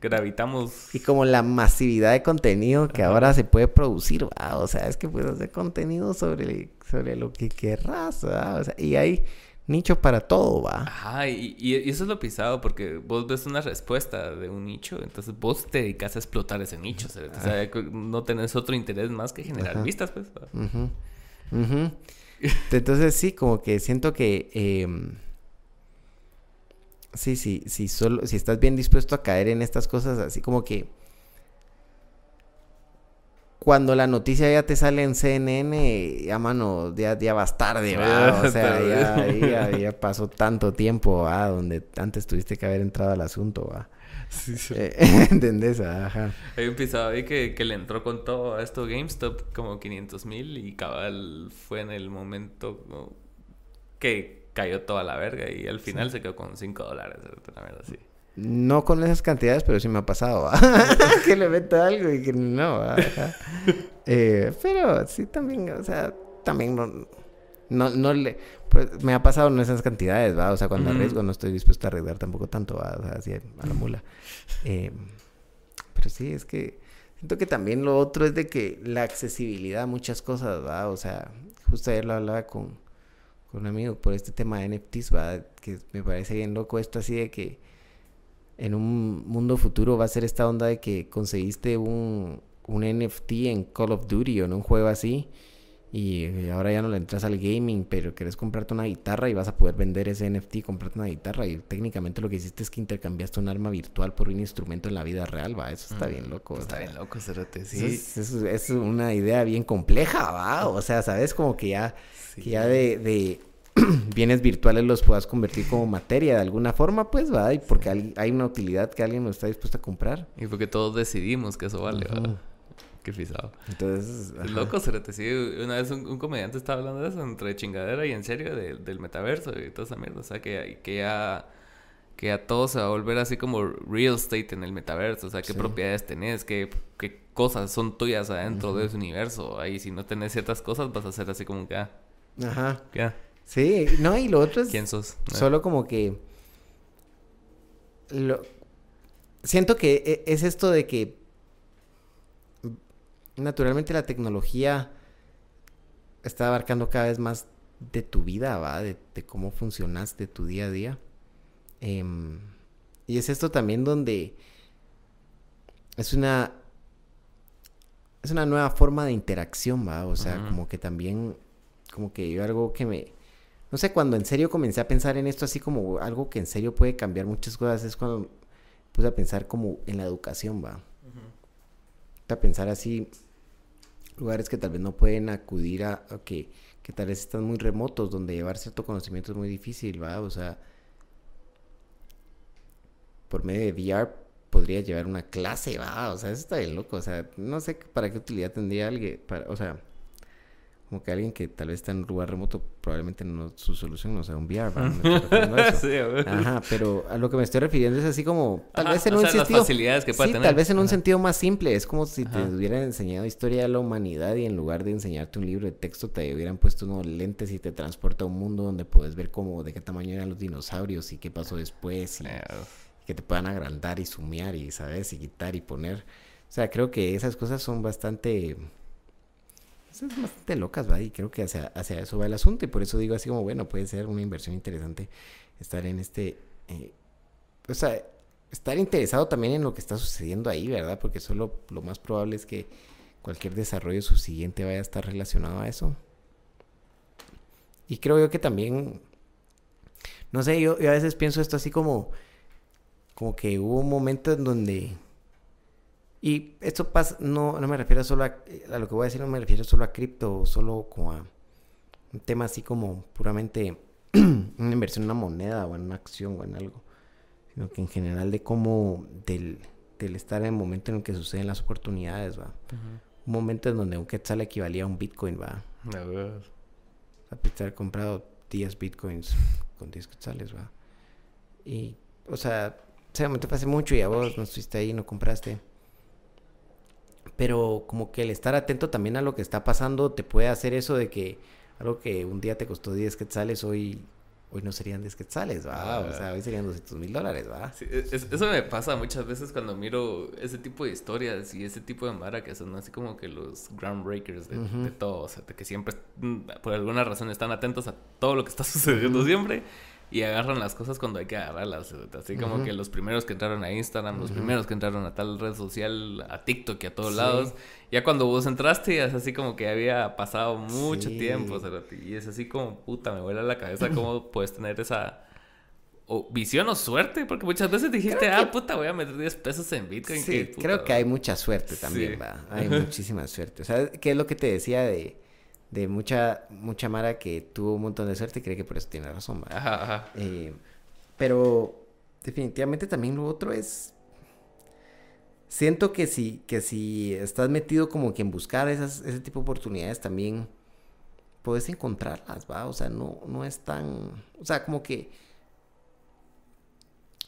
gravitamos. Y como la masividad de contenido que ahora se puede producir, ¿va? O sea, es que puedes hacer contenido sobre, sobre lo que querrás, ¿va? O sea, y hay nicho para todo, ¿va? Ajá, y, y, eso es lo pisado, porque vos ves una respuesta de un nicho, entonces vos te dedicas a explotar ese nicho. O sea, no tenés otro interés más que generar vistas, pues. Uh Entonces sí, como que siento que em, sí, sí, sí, solo, si estás bien dispuesto a caer en estas cosas, así como que cuando la noticia ya te sale en CNN, ya mano, ya, ya vas tarde, O sea, ya, ya, pasó tanto tiempo, ¿va? Donde antes tuviste que haber entrado al asunto, ¿va? Sí, sí. Eh, ¿Entendés? Ajá. Hay un pisado ahí que, que, le entró con todo a esto GameStop como 500 mil y cabal fue en el momento que cayó toda la verga y al final se quedó con 5 dólares, una verdad, sí. No con esas cantidades, pero sí me ha pasado. que le meto algo y que no. eh, pero sí también, o sea, también no, no, no le... Pues me ha pasado en esas cantidades, ¿va? O sea, cuando arriesgo no estoy dispuesto a arriesgar tampoco tanto, ¿va? O sea, así a la mula. Eh, pero sí, es que siento que también lo otro es de que la accesibilidad a muchas cosas, ¿va? O sea, justo ayer lo hablaba con, con un amigo por este tema de NFTs, ¿va? Que me parece bien loco esto así de que en un mundo futuro va a ser esta onda de que conseguiste un, un NFT en Call of Duty o en un juego así y ahora ya no le entras al gaming, pero quieres comprarte una guitarra y vas a poder vender ese NFT y comprarte una guitarra. Y técnicamente lo que hiciste es que intercambiaste un arma virtual por un instrumento en la vida real, va. Eso está bien loco. Está bien loco, Cerote, sí. Eso es, una idea bien compleja, va. O sea, sabes como que ya, que ya de, de bienes virtuales los puedas convertir como materia de alguna forma, pues va. Y porque hay, una utilidad que alguien lo está dispuesto a comprar. Y porque todos decidimos que eso vale, va. Qué pisado. Entonces. Es loco, Cerete. Sí, una vez un, comediante estaba hablando de eso, entre chingadera y en serio, del metaverso y toda esa mierda. O sea, que, que ya. Que a todo se va a volver así como real estate en el metaverso. O sea, qué propiedades tenés, qué, qué cosas son tuyas adentro de ese universo. Ahí, si no tenés ciertas cosas, vas a ser así como que. Ah, Ajá. ¿Qué? Sí, no, y lo otro es. ¿Quién sos? Solo como que. Lo... Siento que e, es esto de que naturalmente la tecnología está abarcando cada vez más de tu vida, ¿va? De, cómo funcionas, de tu día a día. Em, y es esto también donde es una es una nueva forma de interacción, ¿va? O sea, como que también como que yo algo que me no sé, cuando en serio comencé a pensar en esto así como algo que en serio puede cambiar muchas cosas es cuando puse a pensar como en la educación, ¿va? A pensar así lugares que tal vez no pueden acudir a, que, que tal vez están muy remotos, donde llevar cierto conocimiento es muy difícil, ¿va? O sea, por medio de VR podría llevar una clase, ¿va? O sea, eso está bien loco, o sea, no sé para qué utilidad tendría alguien, para, o sea, como que alguien que tal vez está en un lugar remoto, probablemente no, su solución no sea un VR. Ajá, pero a lo que me estoy refiriendo es así como, tal Ajá, vez en o un sea, las sentido... facilidades que pueda sí, tener. tal vez en un sentido más simple. Es como si te hubieran enseñado historia de la humanidad y en lugar de enseñarte un libro de texto te hubieran puesto unos lentes y te transporta a un mundo donde puedes ver cómo, de qué tamaño eran los dinosaurios y qué pasó después y Eh, que te puedan agrandar y sumear y, ¿sabes? Y quitar y poner. O sea, creo que esas cosas son bastante... Son bastante locas, ¿va? Y creo que hacia, hacia eso va el asunto. Y por eso digo así como, bueno, puede ser una inversión interesante estar en este... eh, o sea, estar interesado también en lo que está sucediendo ahí, ¿verdad? Porque solo lo más probable es que cualquier desarrollo subsiguiente vaya a estar relacionado a eso. Y creo yo que también... No sé, yo, yo a veces pienso esto así como... Como que hubo un momento en donde... Y esto pasa, no, no me refiero solo a, a lo que voy a decir, no me refiero solo a cripto, o solo como a un tema así como puramente una inversión en una moneda o en una acción o en algo, sino que en general de cómo del, del estar en el momento en el que suceden las oportunidades, va. Un momento en donde un quetzal equivalía a un bitcoin, va. de huevos. A pesar comprado 10 bitcoins con 10 quetzales, va. Y, o sea, fue hace mucho y a vos no estuviste ahí, no compraste. Pero como que el estar atento también a lo que está pasando te puede hacer eso de que algo que un día te costó 10 quetzales, hoy, hoy no serían 10 quetzales, va. O sea, hoy serían 200 mil dólares, va. Sí, es- es- eso me pasa muchas veces cuando miro ese tipo de historias y ese tipo de mara que son así como que los groundbreakers de, de todo, o sea, de que siempre, mm, por alguna razón, están atentos a todo lo que está sucediendo siempre y agarran las cosas cuando hay que agarrarlas. Así como que los primeros que entraron a Instagram, los primeros que entraron a tal red social, a TikTok y a todos Sí. lados. Ya cuando vos entraste, es así como que había pasado mucho Sí. tiempo, y es así como, puta, me vuela la cabeza cómo puedes tener esa o visión o suerte, porque muchas veces dijiste, ah, puta, voy a meter 10 pesos en Bitcoin. Sí, puta, creo que hay mucha suerte también, Sí. va. Hay muchísima suerte. O sea, ¿qué es lo que te decía de, de mucha, mucha Mara que tuvo un montón de suerte y cree que por eso tiene razón? Ajá, ajá. Eh, pero definitivamente también lo otro es... Siento que si, que si estás metido como que en buscar esas, ese tipo de oportunidades también puedes encontrarlas, ¿va? O sea, no, no es tan... O sea, como que...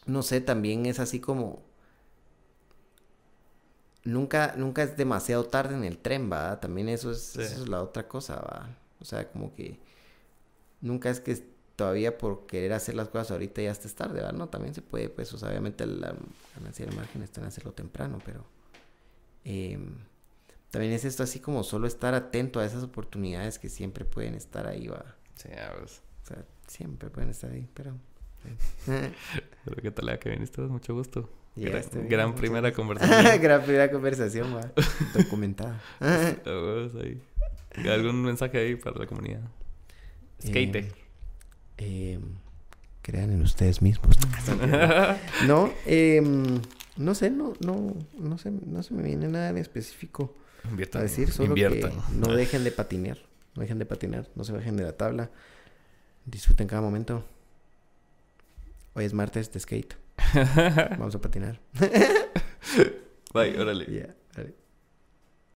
No sé, también es así como... Nunca, nunca es demasiado tarde en el tren, ¿va? También eso es, Sí. eso es la otra cosa, ¿va? O sea, como que nunca es que todavía por querer hacer las cosas ahorita ya estés tarde, ¿va? No, también se puede, pues, o sea, obviamente la ganancia del margen está en hacerlo temprano, pero em, también es esto así como solo estar atento a esas oportunidades que siempre pueden estar ahí, ¿va? Sí. O sea, siempre pueden estar ahí, pero... Pero qué tal, que viniste, vos? mucho gusto. Gran, Llegaste bien, gran muchas primera conversación. Gran primera conversación, va. Documentada. A. ¿Algún mensaje ahí para la comunidad? Skate. Eh, eh, crean en ustedes mismos. No, em, no sé, no, no, no sé, no se me viene nada en específico a Inviertan. decir, solo inviertan. que no dejen de patinar, no dejen de patinar, no se bajen de la tabla, disfruten cada momento. Hoy es martes de skate, vamos a patinar. Bye, órale. Vale.